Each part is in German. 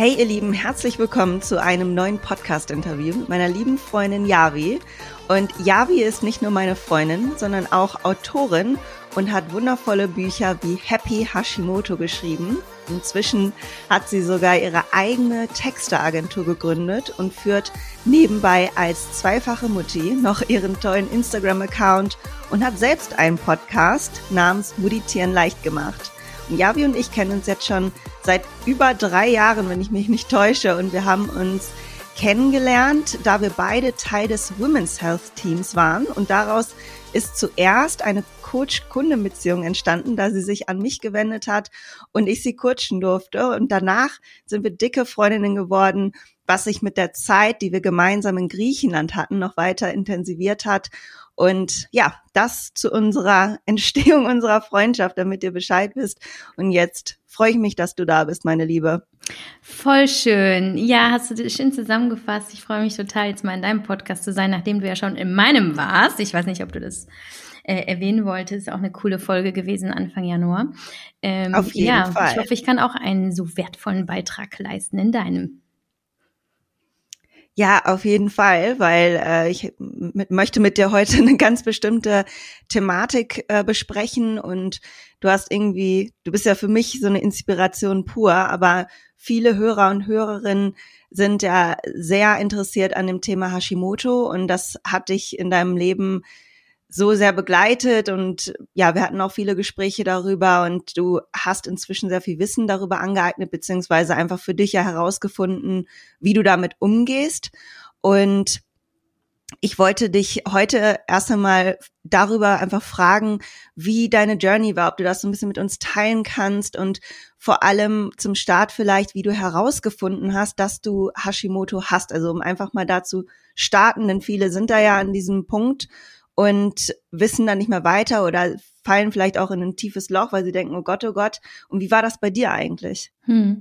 Hey ihr Lieben, herzlich willkommen zu einem neuen Podcast-Interview mit meiner lieben Freundin Yavi. Und Yavi ist nicht nur meine Freundin, sondern auch Autorin und hat wundervolle Bücher wie Happy Hashimoto geschrieben. Inzwischen hat sie sogar ihre eigene Texteagentur gegründet und führt nebenbei als zweifache Mutti noch ihren tollen Instagram-Account und hat selbst einen Podcast namens Meditieren leicht gemacht. Und Yavi und ich kennen uns jetzt schon seit über drei Jahren, wenn ich mich nicht täusche. Und wir haben uns kennengelernt, da wir beide Teil des Women's Health Teams waren. Und daraus ist zuerst eine Coach-Kundenbeziehung entstanden, da sie sich an mich gewendet hat und ich sie coachen durfte. Und danach sind wir dicke Freundinnen geworden, was sich mit der Zeit, die wir gemeinsam in Griechenland hatten, noch weiter intensiviert hat. Und ja, das zu unserer Entstehung unserer Freundschaft, damit ihr Bescheid wisst. Und jetzt freue ich mich, dass du da bist, meine Liebe. Voll schön. Ja, hast du schön zusammengefasst. Ich freue mich total, jetzt mal in deinem Podcast zu sein, nachdem du ja schon in meinem warst. Ich weiß nicht, ob du das äh, erwähnen wolltest. Auch eine coole Folge gewesen Anfang Januar. Ähm, Auf jeden ja, Fall. Ich hoffe, ich kann auch einen so wertvollen Beitrag leisten in deinem. Ja, auf jeden Fall, weil äh, ich mit, möchte mit dir heute eine ganz bestimmte Thematik äh, besprechen und du hast irgendwie, du bist ja für mich so eine Inspiration pur, aber viele Hörer und Hörerinnen sind ja sehr interessiert an dem Thema Hashimoto und das hat dich in deinem Leben so sehr begleitet und ja, wir hatten auch viele Gespräche darüber und du hast inzwischen sehr viel Wissen darüber angeeignet, beziehungsweise einfach für dich ja herausgefunden, wie du damit umgehst. Und ich wollte dich heute erst einmal darüber einfach fragen, wie deine Journey war, ob du das so ein bisschen mit uns teilen kannst und vor allem zum Start vielleicht, wie du herausgefunden hast, dass du Hashimoto hast. Also um einfach mal dazu starten, denn viele sind da ja an diesem Punkt und wissen dann nicht mehr weiter oder fallen vielleicht auch in ein tiefes Loch, weil sie denken, oh Gott, oh Gott. Und wie war das bei dir eigentlich? Hm.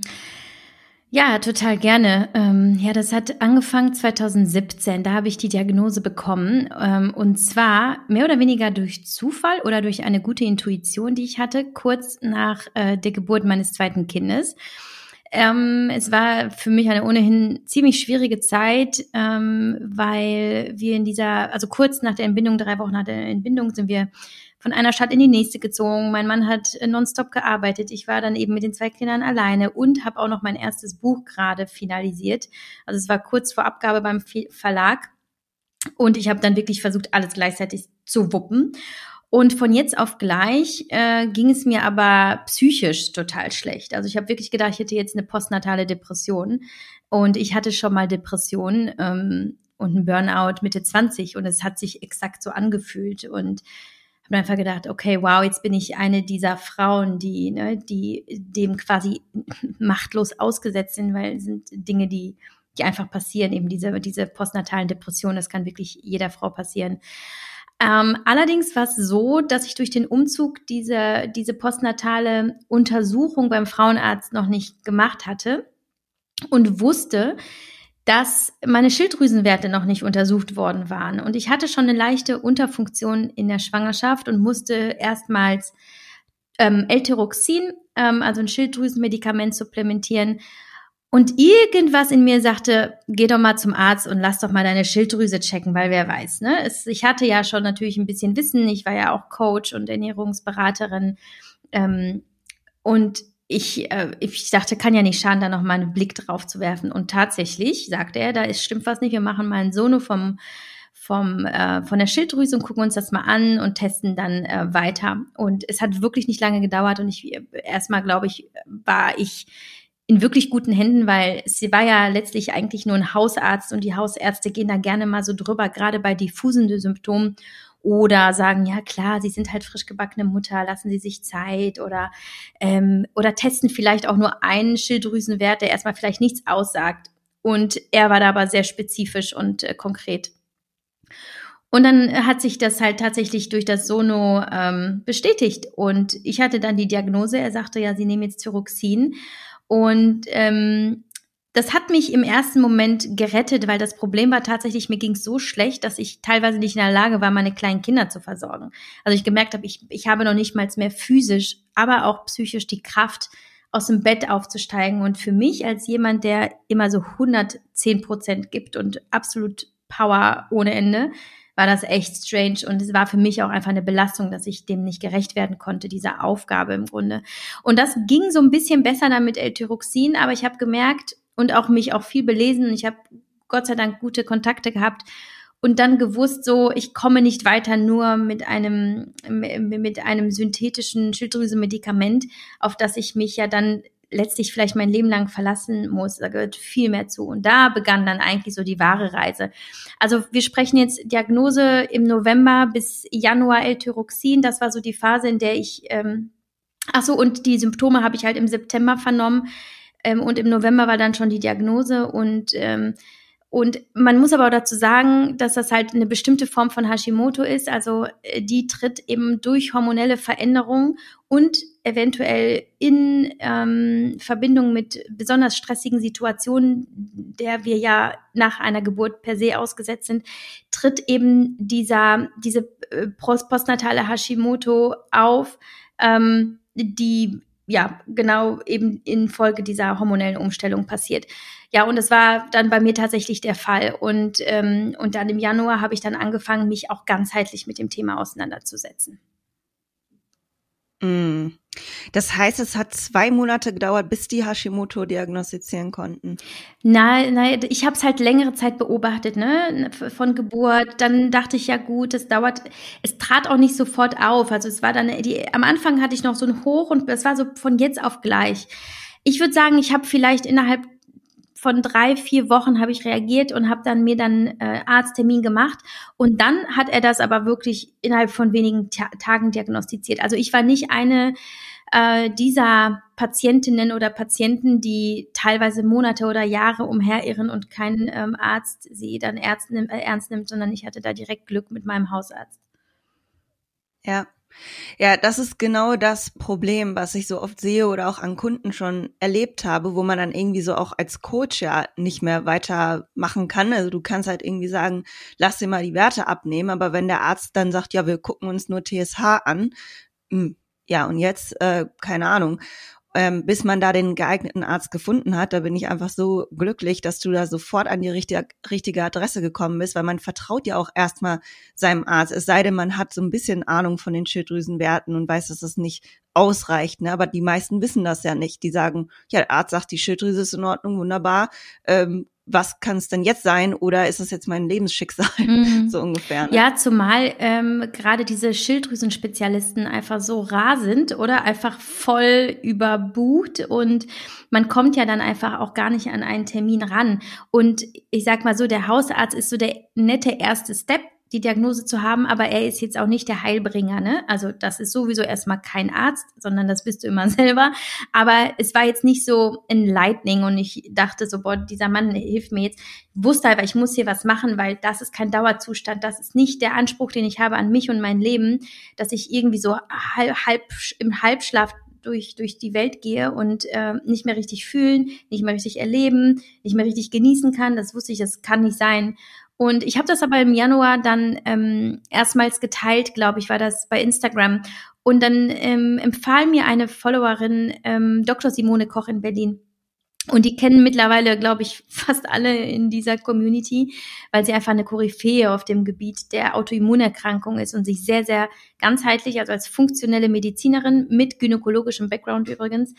Ja, total gerne. Ähm, ja, das hat angefangen 2017. Da habe ich die Diagnose bekommen. Ähm, und zwar mehr oder weniger durch Zufall oder durch eine gute Intuition, die ich hatte, kurz nach äh, der Geburt meines zweiten Kindes. Ähm, es war für mich eine ohnehin ziemlich schwierige Zeit, ähm, weil wir in dieser, also kurz nach der Entbindung, drei Wochen nach der Entbindung, sind wir von einer Stadt in die nächste gezogen. Mein Mann hat nonstop gearbeitet. Ich war dann eben mit den zwei Kindern alleine und habe auch noch mein erstes Buch gerade finalisiert. Also es war kurz vor Abgabe beim Verlag. Und ich habe dann wirklich versucht, alles gleichzeitig zu wuppen. Und von jetzt auf gleich äh, ging es mir aber psychisch total schlecht. Also ich habe wirklich gedacht, ich hätte jetzt eine postnatale Depression. Und ich hatte schon mal Depressionen ähm, und einen Burnout Mitte 20 und es hat sich exakt so angefühlt. Und habe einfach gedacht, okay, wow, jetzt bin ich eine dieser Frauen, die, ne, die dem quasi machtlos ausgesetzt sind, weil es sind Dinge, die die einfach passieren, eben diese, diese postnatalen Depressionen, das kann wirklich jeder Frau passieren. Ähm, allerdings war es so, dass ich durch den Umzug diese, diese postnatale Untersuchung beim Frauenarzt noch nicht gemacht hatte und wusste, dass meine Schilddrüsenwerte noch nicht untersucht worden waren. Und ich hatte schon eine leichte Unterfunktion in der Schwangerschaft und musste erstmals ähm, L-Tyroxin, ähm, also ein Schilddrüsenmedikament, supplementieren, und irgendwas in mir sagte, geh doch mal zum Arzt und lass doch mal deine Schilddrüse checken, weil wer weiß, ne? Es, ich hatte ja schon natürlich ein bisschen Wissen. Ich war ja auch Coach und Ernährungsberaterin. Ähm, und ich, äh, ich dachte, kann ja nicht schaden, da noch mal einen Blick drauf zu werfen. Und tatsächlich sagte er, da ist, stimmt was nicht. Wir machen mal ein Sono vom, vom, äh, von der Schilddrüse und gucken uns das mal an und testen dann äh, weiter. Und es hat wirklich nicht lange gedauert. Und ich erstmal, glaube ich, war ich in wirklich guten Händen, weil sie war ja letztlich eigentlich nur ein Hausarzt und die Hausärzte gehen da gerne mal so drüber, gerade bei diffusen Symptomen oder sagen, ja klar, Sie sind halt frisch gebackene Mutter, lassen Sie sich Zeit oder, ähm, oder testen vielleicht auch nur einen Schilddrüsenwert, der erstmal vielleicht nichts aussagt. und er war da aber sehr spezifisch und äh, konkret. Und dann hat sich das halt tatsächlich durch das Sono ähm, bestätigt. Und ich hatte dann die Diagnose, er sagte ja, Sie nehmen jetzt Thyroxin. Und ähm, das hat mich im ersten Moment gerettet, weil das Problem war tatsächlich, mir ging es so schlecht, dass ich teilweise nicht in der Lage war, meine kleinen Kinder zu versorgen. Also ich gemerkt habe, ich, ich habe noch nicht mal mehr physisch, aber auch psychisch die Kraft, aus dem Bett aufzusteigen. Und für mich als jemand, der immer so 110 Prozent gibt und absolut Power ohne Ende, war das echt strange und es war für mich auch einfach eine Belastung, dass ich dem nicht gerecht werden konnte, dieser Aufgabe im Grunde. Und das ging so ein bisschen besser dann mit L-Tyroxin, aber ich habe gemerkt und auch mich auch viel belesen ich habe Gott sei Dank gute Kontakte gehabt und dann gewusst, so ich komme nicht weiter nur mit einem mit einem synthetischen Schilddrüsenmedikament, auf das ich mich ja dann letztlich vielleicht mein Leben lang verlassen muss. Da gehört viel mehr zu. Und da begann dann eigentlich so die wahre Reise. Also wir sprechen jetzt Diagnose im November bis Januar L-Tyroxin. Das war so die Phase, in der ich, ähm, ach so, und die Symptome habe ich halt im September vernommen. Ähm, und im November war dann schon die Diagnose und ähm, und man muss aber auch dazu sagen, dass das halt eine bestimmte Form von Hashimoto ist. Also äh, die tritt eben durch hormonelle Veränderungen und eventuell in ähm, Verbindung mit besonders stressigen Situationen, der wir ja nach einer Geburt per se ausgesetzt sind, tritt eben dieser diese äh, postnatale Hashimoto auf, ähm, die ja genau eben infolge dieser hormonellen Umstellung passiert. Ja, und das war dann bei mir tatsächlich der Fall. Und, ähm, und dann im Januar habe ich dann angefangen, mich auch ganzheitlich mit dem Thema auseinanderzusetzen. Mm. Das heißt, es hat zwei Monate gedauert, bis die Hashimoto diagnostizieren konnten. Nein, nein, ich habe es halt längere Zeit beobachtet, ne, von Geburt. Dann dachte ich ja gut, es dauert. Es trat auch nicht sofort auf. Also es war dann die. Am Anfang hatte ich noch so ein Hoch und es war so von jetzt auf gleich. Ich würde sagen, ich habe vielleicht innerhalb von drei, vier Wochen habe ich reagiert und habe dann mir dann äh, Arzttermin gemacht. Und dann hat er das aber wirklich innerhalb von wenigen Ta Tagen diagnostiziert. Also ich war nicht eine äh, dieser Patientinnen oder Patienten, die teilweise Monate oder Jahre umherirren und kein ähm, Arzt sie dann ernst äh, ernst nimmt, sondern ich hatte da direkt Glück mit meinem Hausarzt. Ja, ja, das ist genau das Problem, was ich so oft sehe oder auch an Kunden schon erlebt habe, wo man dann irgendwie so auch als Coach ja nicht mehr weitermachen kann. Also du kannst halt irgendwie sagen, lass dir mal die Werte abnehmen, aber wenn der Arzt dann sagt, ja, wir gucken uns nur TSH an, mh, hm, ja, und jetzt, äh, keine Ahnung ähm, bis man da den geeigneten Arzt gefunden hat. Da bin ich einfach so glücklich, dass du da sofort an die richtige, richtige Adresse gekommen bist, weil man vertraut ja auch erstmal seinem Arzt. Es sei denn, man hat so ein bisschen Ahnung von den Schilddrüsenwerten und weiß, dass das nicht ausreicht. Ne? Aber die meisten wissen das ja nicht. Die sagen, ja, der Arzt sagt, die Schilddrüse ist in Ordnung, wunderbar. Ähm, was kann es denn jetzt sein oder ist es jetzt mein Lebensschicksal, mhm. so ungefähr. Ne? Ja, zumal ähm, gerade diese Schilddrüsenspezialisten einfach so rar sind oder einfach voll überbucht und man kommt ja dann einfach auch gar nicht an einen Termin ran. Und ich sag mal so, der Hausarzt ist so der nette erste Step, die Diagnose zu haben, aber er ist jetzt auch nicht der Heilbringer, ne? Also das ist sowieso erstmal kein Arzt, sondern das bist du immer selber. Aber es war jetzt nicht so enlightening und ich dachte so, boah, dieser Mann hilft mir jetzt. Ich wusste aber, ich muss hier was machen, weil das ist kein Dauerzustand, das ist nicht der Anspruch, den ich habe an mich und mein Leben, dass ich irgendwie so halb, halb im Halbschlaf durch, durch die Welt gehe und äh, nicht mehr richtig fühlen, nicht mehr richtig erleben, nicht mehr richtig genießen kann. Das wusste ich, das kann nicht sein. Und ich habe das aber im Januar dann ähm, erstmals geteilt, glaube ich, war das bei Instagram. Und dann ähm, empfahl mir eine Followerin ähm, Dr. Simone Koch in Berlin. Und die kennen mittlerweile, glaube ich, fast alle in dieser Community, weil sie einfach eine Koryphäe auf dem Gebiet der Autoimmunerkrankung ist und sich sehr, sehr ganzheitlich, also als funktionelle Medizinerin mit gynäkologischem Background übrigens,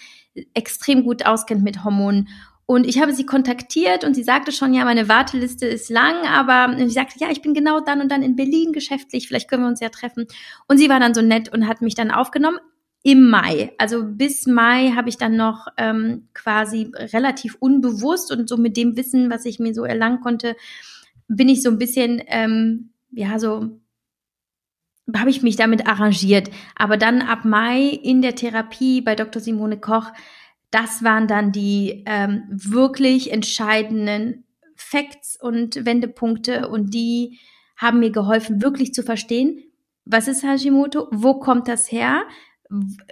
extrem gut auskennt mit Hormonen. Und ich habe sie kontaktiert und sie sagte schon, ja, meine Warteliste ist lang, aber sie sagte, ja, ich bin genau dann und dann in Berlin geschäftlich, vielleicht können wir uns ja treffen. Und sie war dann so nett und hat mich dann aufgenommen im Mai. Also bis Mai habe ich dann noch ähm, quasi relativ unbewusst und so mit dem Wissen, was ich mir so erlangen konnte, bin ich so ein bisschen, ähm, ja, so habe ich mich damit arrangiert. Aber dann ab Mai in der Therapie bei Dr. Simone Koch das waren dann die ähm, wirklich entscheidenden Facts und Wendepunkte und die haben mir geholfen, wirklich zu verstehen, was ist Hashimoto, wo kommt das her,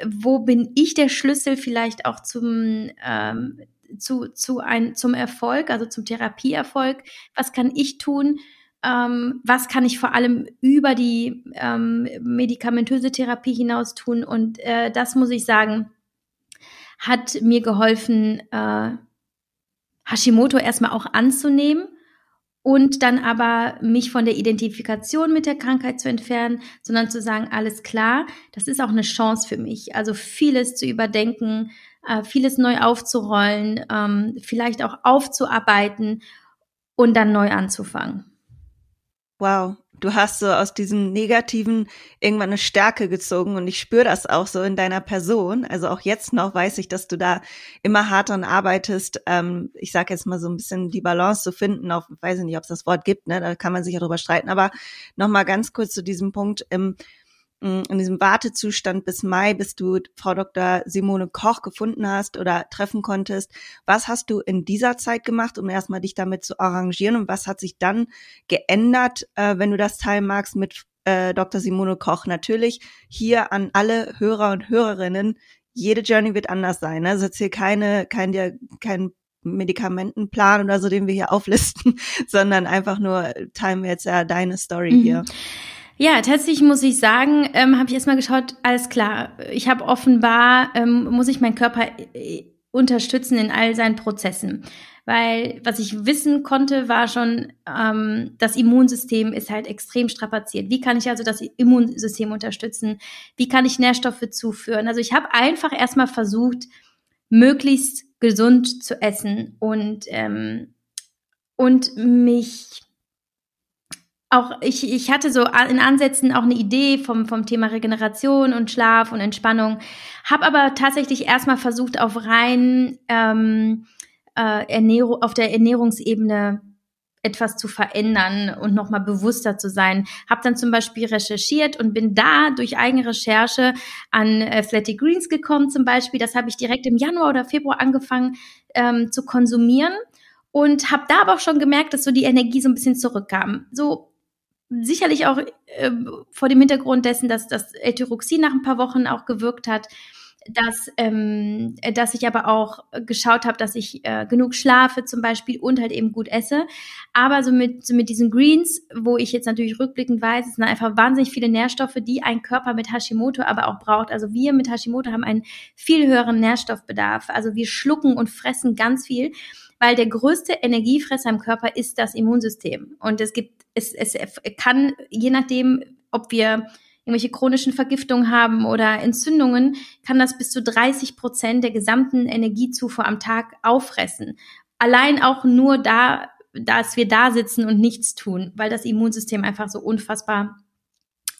wo bin ich der Schlüssel vielleicht auch zum, ähm, zu, zu ein, zum Erfolg, also zum Therapieerfolg, was kann ich tun, ähm, was kann ich vor allem über die ähm, medikamentöse Therapie hinaus tun? Und äh, das muss ich sagen, hat mir geholfen, äh, Hashimoto erstmal auch anzunehmen und dann aber mich von der Identifikation mit der Krankheit zu entfernen, sondern zu sagen, alles klar, das ist auch eine Chance für mich. Also vieles zu überdenken, äh, vieles neu aufzurollen, ähm, vielleicht auch aufzuarbeiten und dann neu anzufangen. Wow, du hast so aus diesem Negativen irgendwann eine Stärke gezogen und ich spüre das auch so in deiner Person. Also auch jetzt noch weiß ich, dass du da immer hart dran arbeitest. Ähm, ich sage jetzt mal so ein bisschen die Balance zu finden. Auf, weiß ich nicht, ob es das Wort gibt, ne? Da kann man sich ja drüber streiten. Aber noch mal ganz kurz zu diesem Punkt. Ähm, in diesem Wartezustand bis Mai, bis du Frau Dr. Simone Koch gefunden hast oder treffen konntest. Was hast du in dieser Zeit gemacht, um erstmal dich damit zu arrangieren und was hat sich dann geändert, äh, wenn du das teilen magst mit äh, Dr. Simone Koch? Natürlich hier an alle Hörer und Hörerinnen. Jede Journey wird anders sein. Ne? Also jetzt hier keine, kein, kein Medikamentenplan oder so, den wir hier auflisten, sondern einfach nur teilen wir jetzt ja deine Story mhm. hier. Ja, tatsächlich muss ich sagen, ähm, habe ich erstmal geschaut, alles klar, ich habe offenbar, ähm, muss ich meinen Körper äh, unterstützen in all seinen Prozessen. Weil was ich wissen konnte, war schon, ähm, das Immunsystem ist halt extrem strapaziert. Wie kann ich also das Immunsystem unterstützen? Wie kann ich Nährstoffe zuführen? Also ich habe einfach erstmal versucht, möglichst gesund zu essen und, ähm, und mich auch ich, ich hatte so in Ansätzen auch eine Idee vom, vom Thema Regeneration und Schlaf und Entspannung, habe aber tatsächlich erstmal versucht, auf rein ähm, äh, Ernährung, auf der Ernährungsebene etwas zu verändern und nochmal bewusster zu sein. Habe dann zum Beispiel recherchiert und bin da durch eigene Recherche an Flatty Greens gekommen zum Beispiel. Das habe ich direkt im Januar oder Februar angefangen ähm, zu konsumieren und habe da aber auch schon gemerkt, dass so die Energie so ein bisschen zurückkam. So sicherlich auch äh, vor dem Hintergrund dessen, dass das L-Tyroxin nach ein paar Wochen auch gewirkt hat, dass, ähm, dass ich aber auch geschaut habe, dass ich äh, genug schlafe zum Beispiel und halt eben gut esse. Aber so mit, so mit diesen Greens, wo ich jetzt natürlich rückblickend weiß, es sind einfach wahnsinnig viele Nährstoffe, die ein Körper mit Hashimoto aber auch braucht. Also wir mit Hashimoto haben einen viel höheren Nährstoffbedarf. Also wir schlucken und fressen ganz viel weil der größte Energiefresser im Körper ist das Immunsystem. Und es gibt, es, es kann, je nachdem, ob wir irgendwelche chronischen Vergiftungen haben oder Entzündungen, kann das bis zu 30 Prozent der gesamten Energiezufuhr am Tag auffressen. Allein auch nur da, dass wir da sitzen und nichts tun, weil das Immunsystem einfach so unfassbar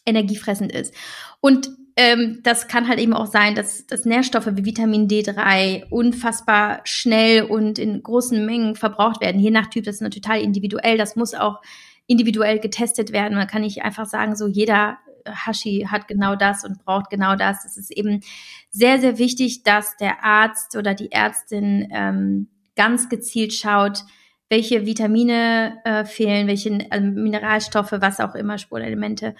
energiefressend ist. Und ähm, das kann halt eben auch sein, dass, dass Nährstoffe wie Vitamin D3 unfassbar schnell und in großen Mengen verbraucht werden. Je nach Typ, das ist total individuell. Das muss auch individuell getestet werden. Man kann nicht einfach sagen, so jeder Hashi hat genau das und braucht genau das. Es ist eben sehr, sehr wichtig, dass der Arzt oder die Ärztin ähm, ganz gezielt schaut, welche Vitamine äh, fehlen, welche äh, Mineralstoffe, was auch immer, Spurenelemente.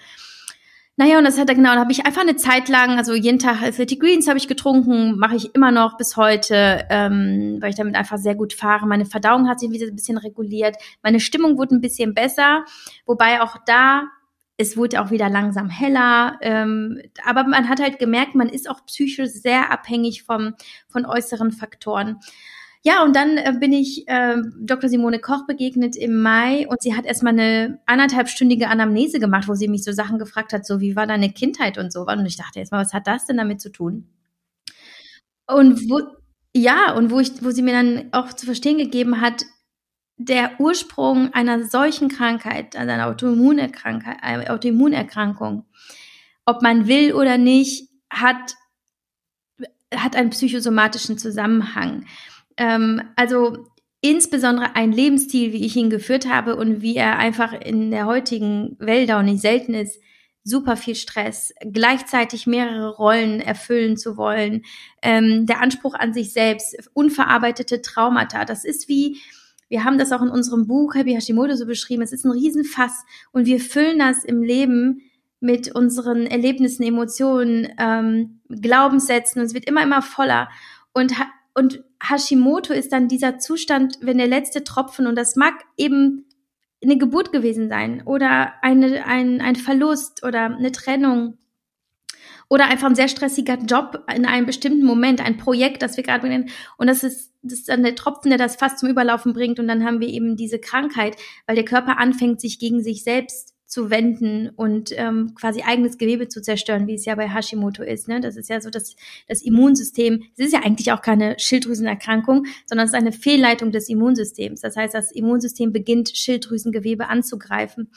Naja, und das hat er genau, da habe ich einfach eine Zeit lang, also jeden Tag 30 Greens habe ich getrunken, mache ich immer noch bis heute, ähm, weil ich damit einfach sehr gut fahre. Meine Verdauung hat sich wieder ein bisschen reguliert, meine Stimmung wurde ein bisschen besser, wobei auch da es wurde auch wieder langsam heller, ähm, aber man hat halt gemerkt, man ist auch psychisch sehr abhängig vom, von äußeren Faktoren. Ja, und dann äh, bin ich äh, Dr. Simone Koch begegnet im Mai und sie hat erstmal eine anderthalbstündige Anamnese gemacht, wo sie mich so Sachen gefragt hat, so wie war deine Kindheit und so. Und ich dachte erstmal, was hat das denn damit zu tun? Und wo, ja, und wo ich, wo sie mir dann auch zu verstehen gegeben hat, der Ursprung einer solchen Krankheit, also einer äh, Autoimmunerkrankung, ob man will oder nicht, hat, hat einen psychosomatischen Zusammenhang. Ähm, also insbesondere ein Lebensstil, wie ich ihn geführt habe und wie er einfach in der heutigen Welt auch nicht selten ist, super viel Stress, gleichzeitig mehrere Rollen erfüllen zu wollen, ähm, der Anspruch an sich selbst, unverarbeitete Traumata. Das ist wie, wir haben das auch in unserem Buch Happy Hashimoto so beschrieben, es ist ein Riesenfass und wir füllen das im Leben mit unseren Erlebnissen, Emotionen, ähm, Glaubenssätzen und es wird immer, immer voller. Und, und Hashimoto ist dann dieser Zustand, wenn der letzte Tropfen, und das mag eben eine Geburt gewesen sein oder eine, ein, ein Verlust oder eine Trennung oder einfach ein sehr stressiger Job in einem bestimmten Moment, ein Projekt, das wir gerade bringen. Und das ist, das ist dann der Tropfen, der das fast zum Überlaufen bringt. Und dann haben wir eben diese Krankheit, weil der Körper anfängt, sich gegen sich selbst zu wenden und ähm, quasi eigenes Gewebe zu zerstören, wie es ja bei Hashimoto ist. Ne? Das ist ja so das, das Immunsystem. Es ist ja eigentlich auch keine Schilddrüsenerkrankung, sondern es ist eine Fehlleitung des Immunsystems. Das heißt, das Immunsystem beginnt, Schilddrüsengewebe anzugreifen.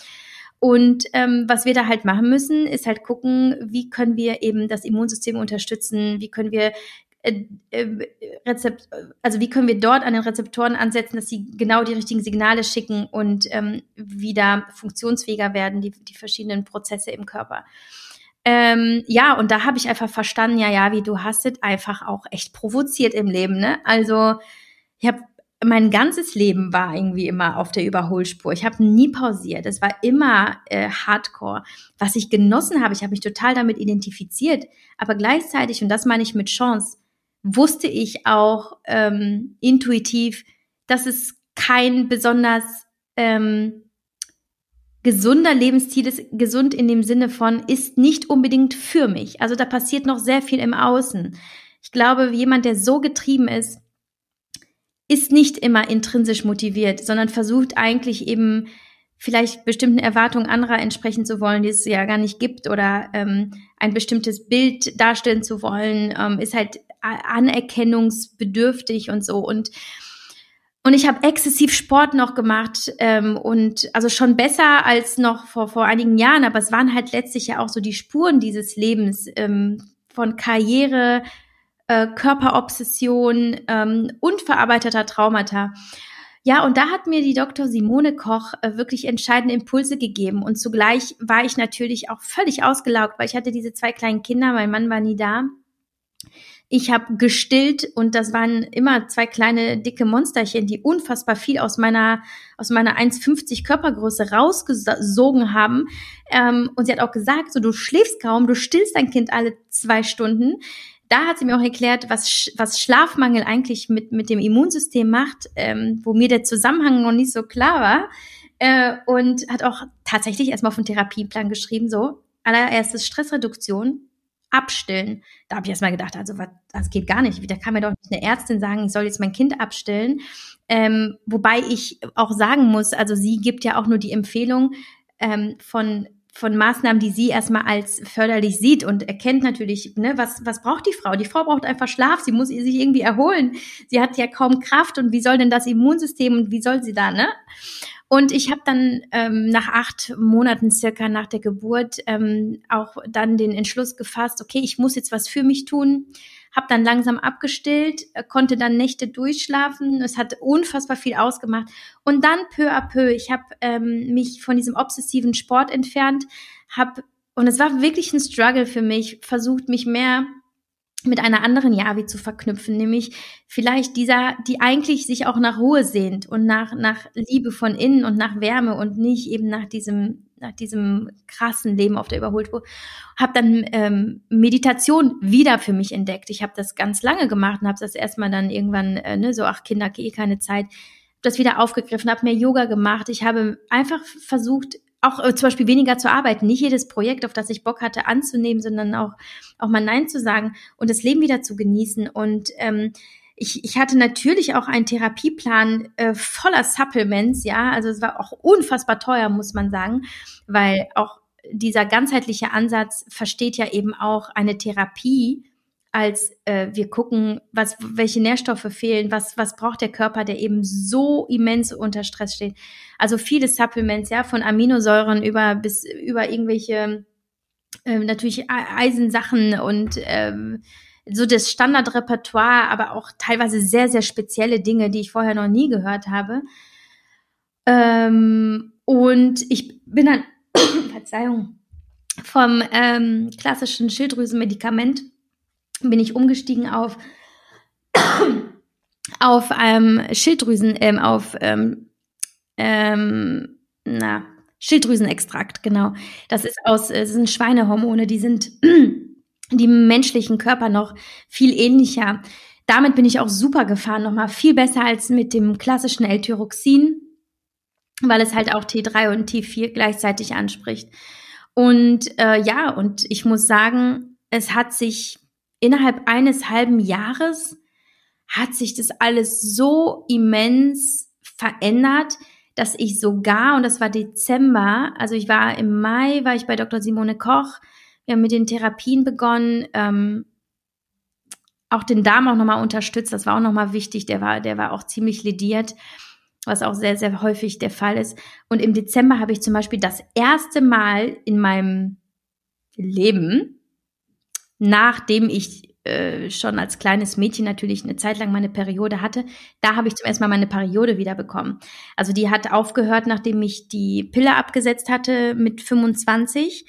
Und ähm, was wir da halt machen müssen, ist halt gucken, wie können wir eben das Immunsystem unterstützen, wie können wir Rezept, also wie können wir dort an den Rezeptoren ansetzen, dass sie genau die richtigen Signale schicken und ähm, wieder funktionsfähiger werden, die, die verschiedenen Prozesse im Körper. Ähm, ja, und da habe ich einfach verstanden, ja, ja, wie du hast es einfach auch echt provoziert im Leben, ne? Also ich habe mein ganzes Leben war irgendwie immer auf der Überholspur. Ich habe nie pausiert. Es war immer äh, Hardcore. Was ich genossen habe, ich habe mich total damit identifiziert. Aber gleichzeitig, und das meine ich mit Chance, wusste ich auch ähm, intuitiv, dass es kein besonders ähm, gesunder Lebensstil ist, gesund in dem Sinne von, ist nicht unbedingt für mich. Also da passiert noch sehr viel im Außen. Ich glaube, jemand, der so getrieben ist, ist nicht immer intrinsisch motiviert, sondern versucht eigentlich eben vielleicht bestimmten Erwartungen anderer entsprechen zu wollen, die es ja gar nicht gibt, oder ähm, ein bestimmtes Bild darstellen zu wollen, ähm, ist halt anerkennungsbedürftig und so. Und und ich habe exzessiv Sport noch gemacht ähm, und also schon besser als noch vor, vor einigen Jahren, aber es waren halt letztlich ja auch so die Spuren dieses Lebens ähm, von Karriere, äh, Körperobsession ähm, und verarbeiteter Traumata. Ja, und da hat mir die Dr. Simone Koch äh, wirklich entscheidende Impulse gegeben. Und zugleich war ich natürlich auch völlig ausgelaugt, weil ich hatte diese zwei kleinen Kinder, mein Mann war nie da. Ich habe gestillt und das waren immer zwei kleine dicke Monsterchen, die unfassbar viel aus meiner aus meiner 1,50 Körpergröße rausgesogen haben. Ähm, und sie hat auch gesagt, so du schläfst kaum, du stillst dein Kind alle zwei Stunden. Da hat sie mir auch erklärt, was, was Schlafmangel eigentlich mit, mit dem Immunsystem macht, ähm, wo mir der Zusammenhang noch nicht so klar war. Äh, und hat auch tatsächlich erstmal auf einen Therapieplan geschrieben, so allererstes Stressreduktion, abstillen. Da habe ich erstmal gedacht, also was, das geht gar nicht. Da kann mir doch nicht eine Ärztin sagen, ich soll jetzt mein Kind abstillen. Ähm, wobei ich auch sagen muss, also sie gibt ja auch nur die Empfehlung ähm, von von Maßnahmen, die sie erstmal als förderlich sieht und erkennt natürlich, ne, was, was braucht die Frau? Die Frau braucht einfach Schlaf, sie muss sich irgendwie erholen. Sie hat ja kaum Kraft und wie soll denn das Immunsystem und wie soll sie da, ne? Und ich habe dann ähm, nach acht Monaten circa nach der Geburt ähm, auch dann den Entschluss gefasst, okay, ich muss jetzt was für mich tun. Habe dann langsam abgestillt, äh, konnte dann Nächte durchschlafen. Es hat unfassbar viel ausgemacht. Und dann peu à peu, ich habe ähm, mich von diesem obsessiven Sport entfernt, habe und es war wirklich ein Struggle für mich, versucht mich mehr mit einer anderen Yavi zu verknüpfen, nämlich vielleicht dieser, die eigentlich sich auch nach Ruhe sehnt und nach, nach Liebe von innen und nach Wärme und nicht eben nach diesem, nach diesem krassen Leben auf der Überholspur. Habe dann ähm, Meditation wieder für mich entdeckt. Ich habe das ganz lange gemacht und habe das erstmal dann irgendwann, äh, ne, so, ach Kinder, eh keine Zeit, das wieder aufgegriffen, habe mehr Yoga gemacht. Ich habe einfach versucht, auch äh, zum Beispiel weniger zu arbeiten, nicht jedes Projekt, auf das ich Bock hatte, anzunehmen, sondern auch, auch mal Nein zu sagen und das Leben wieder zu genießen. Und ähm, ich, ich hatte natürlich auch einen Therapieplan äh, voller Supplements, ja, also es war auch unfassbar teuer, muss man sagen, weil auch dieser ganzheitliche Ansatz versteht ja eben auch eine Therapie als äh, wir gucken, was, welche Nährstoffe fehlen, was, was braucht der Körper, der eben so immens unter Stress steht. Also viele Supplements, ja, von Aminosäuren über bis über irgendwelche äh, natürlich Eisensachen und ähm, so das Standardrepertoire, aber auch teilweise sehr, sehr spezielle Dinge, die ich vorher noch nie gehört habe. Ähm, und ich bin dann, Verzeihung, vom ähm, klassischen Schilddrüsenmedikament bin ich umgestiegen auf auf ähm, Schilddrüsen, ähm, auf ähm, ähm, na, Schilddrüsenextrakt, genau. Das ist aus, es sind Schweinehormone, die sind dem menschlichen Körper noch viel ähnlicher. Damit bin ich auch super gefahren, nochmal viel besser als mit dem klassischen L-Tyroxin, weil es halt auch T3 und T4 gleichzeitig anspricht. Und äh, ja, und ich muss sagen, es hat sich innerhalb eines halben Jahres hat sich das alles so immens verändert, dass ich sogar, und das war Dezember, also ich war im Mai, war ich bei Dr. Simone Koch, wir haben mit den Therapien begonnen, ähm, auch den Darm auch nochmal unterstützt, das war auch nochmal wichtig, der war, der war auch ziemlich lediert, was auch sehr, sehr häufig der Fall ist. Und im Dezember habe ich zum Beispiel das erste Mal in meinem Leben, nachdem ich äh, schon als kleines Mädchen natürlich eine Zeit lang meine Periode hatte, da habe ich zum ersten Mal meine Periode wieder bekommen. Also die hat aufgehört, nachdem ich die Pille abgesetzt hatte mit 25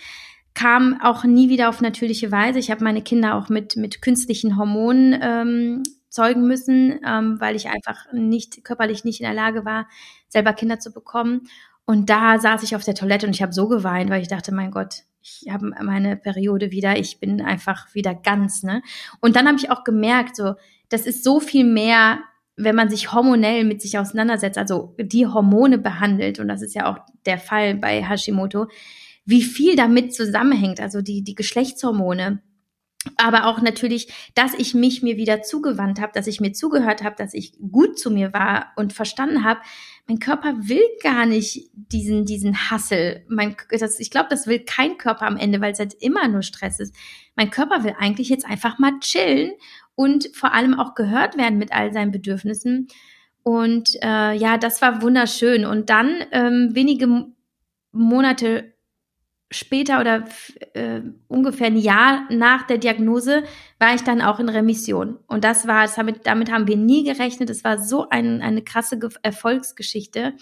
kam auch nie wieder auf natürliche Weise. Ich habe meine Kinder auch mit, mit künstlichen Hormonen ähm, zeugen müssen, ähm, weil ich einfach nicht körperlich nicht in der Lage war, selber Kinder zu bekommen. Und da saß ich auf der Toilette und ich habe so geweint, weil ich dachte, mein Gott, ich habe meine Periode wieder, ich bin einfach wieder ganz, ne? Und dann habe ich auch gemerkt, so, das ist so viel mehr, wenn man sich hormonell mit sich auseinandersetzt, also die Hormone behandelt, und das ist ja auch der Fall bei Hashimoto, wie viel damit zusammenhängt, also die, die Geschlechtshormone. Aber auch natürlich, dass ich mich mir wieder zugewandt habe, dass ich mir zugehört habe, dass ich gut zu mir war und verstanden habe, mein Körper will gar nicht diesen, diesen Hassel. Mein, das, ich glaube, das will kein Körper am Ende, weil es halt immer nur Stress ist. Mein Körper will eigentlich jetzt einfach mal chillen und vor allem auch gehört werden mit all seinen Bedürfnissen. Und äh, ja, das war wunderschön. Und dann ähm, wenige Monate später oder äh, ungefähr ein Jahr nach der Diagnose war ich dann auch in Remission. Und das war, das damit, damit haben wir nie gerechnet. Es war so ein, eine krasse Ge Erfolgsgeschichte,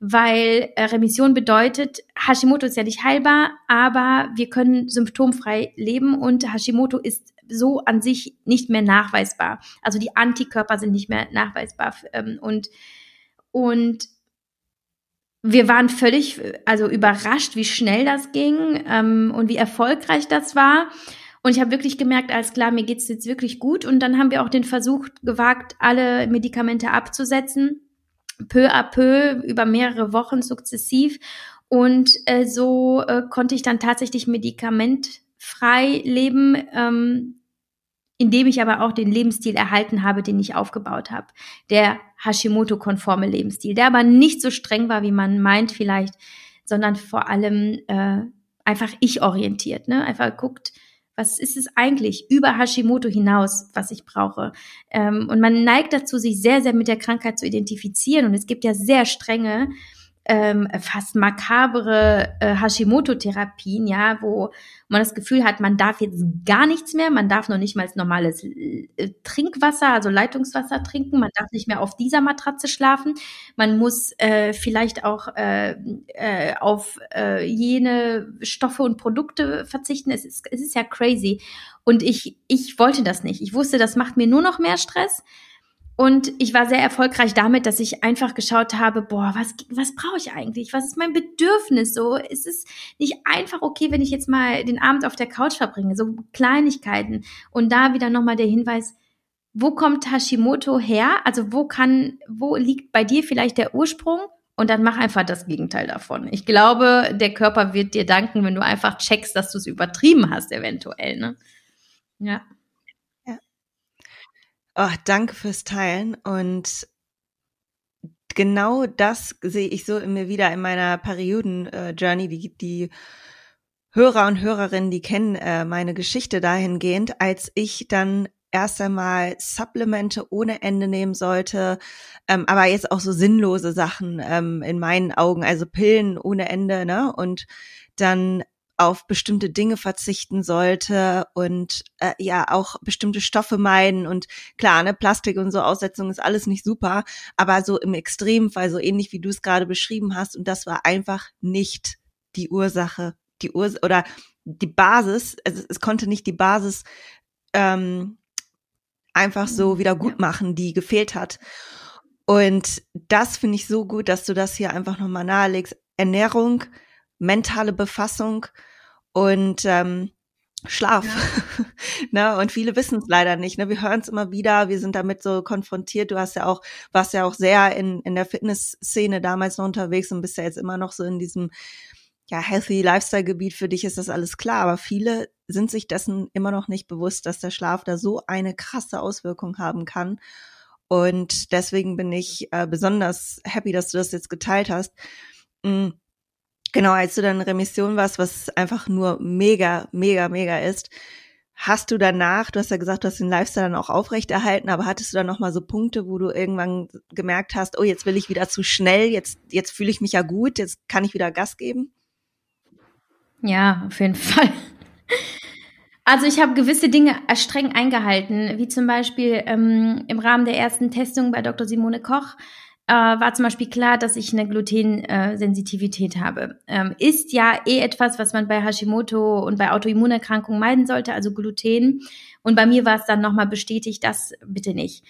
weil äh, Remission bedeutet, Hashimoto ist ja nicht heilbar, aber wir können symptomfrei leben und Hashimoto ist so an sich nicht mehr nachweisbar. Also die Antikörper sind nicht mehr nachweisbar ähm, und und wir waren völlig, also überrascht, wie schnell das ging ähm, und wie erfolgreich das war. Und ich habe wirklich gemerkt, alles klar, mir geht's jetzt wirklich gut. Und dann haben wir auch den Versuch gewagt, alle Medikamente abzusetzen, peu à peu, über mehrere Wochen sukzessiv. Und äh, so äh, konnte ich dann tatsächlich medikamentfrei leben, ähm, indem ich aber auch den Lebensstil erhalten habe, den ich aufgebaut habe. Der Hashimoto-konforme Lebensstil, der aber nicht so streng war, wie man meint vielleicht, sondern vor allem äh, einfach ich-orientiert. Ne? Einfach guckt, was ist es eigentlich über Hashimoto hinaus, was ich brauche. Ähm, und man neigt dazu, sich sehr, sehr mit der Krankheit zu identifizieren. Und es gibt ja sehr strenge ähm, fast makabere äh, Hashimoto-Therapien, ja, wo man das Gefühl hat, man darf jetzt gar nichts mehr, man darf noch nicht mal normales äh, Trinkwasser, also Leitungswasser trinken, man darf nicht mehr auf dieser Matratze schlafen, man muss äh, vielleicht auch äh, äh, auf äh, jene Stoffe und Produkte verzichten. Es ist, es ist ja crazy. Und ich, ich wollte das nicht. Ich wusste, das macht mir nur noch mehr Stress. Und ich war sehr erfolgreich damit, dass ich einfach geschaut habe, boah, was, was brauche ich eigentlich? Was ist mein Bedürfnis? So, ist es nicht einfach okay, wenn ich jetzt mal den Abend auf der Couch verbringe? So Kleinigkeiten. Und da wieder nochmal der Hinweis, wo kommt Hashimoto her? Also wo kann, wo liegt bei dir vielleicht der Ursprung? Und dann mach einfach das Gegenteil davon. Ich glaube, der Körper wird dir danken, wenn du einfach checkst, dass du es übertrieben hast, eventuell. Ne? Ja. Oh, danke fürs Teilen. Und genau das sehe ich so immer wieder in meiner Perioden-Journey. Die, die Hörer und Hörerinnen, die kennen äh, meine Geschichte dahingehend, als ich dann erst einmal Supplemente ohne Ende nehmen sollte, ähm, aber jetzt auch so sinnlose Sachen ähm, in meinen Augen, also Pillen ohne Ende, ne? Und dann auf bestimmte Dinge verzichten sollte und äh, ja auch bestimmte Stoffe meiden und klar, ne, Plastik und so Aussetzung ist alles nicht super, aber so im Extremfall, so ähnlich wie du es gerade beschrieben hast und das war einfach nicht die Ursache die Urs oder die Basis, es, es konnte nicht die Basis ähm, einfach so wieder gut machen, die gefehlt hat. Und das finde ich so gut, dass du das hier einfach nochmal nahelegst. Ernährung, mentale Befassung und ähm, Schlaf. Ja. ne? Und viele wissen es leider nicht. Ne? Wir hören es immer wieder, wir sind damit so konfrontiert. Du hast ja auch, warst ja auch sehr in, in der Fitnessszene damals noch unterwegs und bist ja jetzt immer noch so in diesem ja, healthy Lifestyle-Gebiet. Für dich ist das alles klar, aber viele sind sich dessen immer noch nicht bewusst, dass der Schlaf da so eine krasse Auswirkung haben kann. Und deswegen bin ich äh, besonders happy, dass du das jetzt geteilt hast. Mhm genau, als du dann in Remission warst, was einfach nur mega, mega, mega ist, hast du danach, du hast ja gesagt, du hast den Lifestyle dann auch aufrechterhalten, aber hattest du dann nochmal so Punkte, wo du irgendwann gemerkt hast, oh, jetzt will ich wieder zu schnell, jetzt, jetzt fühle ich mich ja gut, jetzt kann ich wieder Gas geben? Ja, auf jeden Fall. Also ich habe gewisse Dinge streng eingehalten, wie zum Beispiel ähm, im Rahmen der ersten Testung bei Dr. Simone Koch äh, war zum Beispiel klar, dass ich eine Glutensensitivität habe. Ähm, ist ja eh etwas, was man bei Hashimoto und bei Autoimmunerkrankungen meiden sollte, also Gluten. Und bei mir war es dann nochmal bestätigt, das bitte nicht.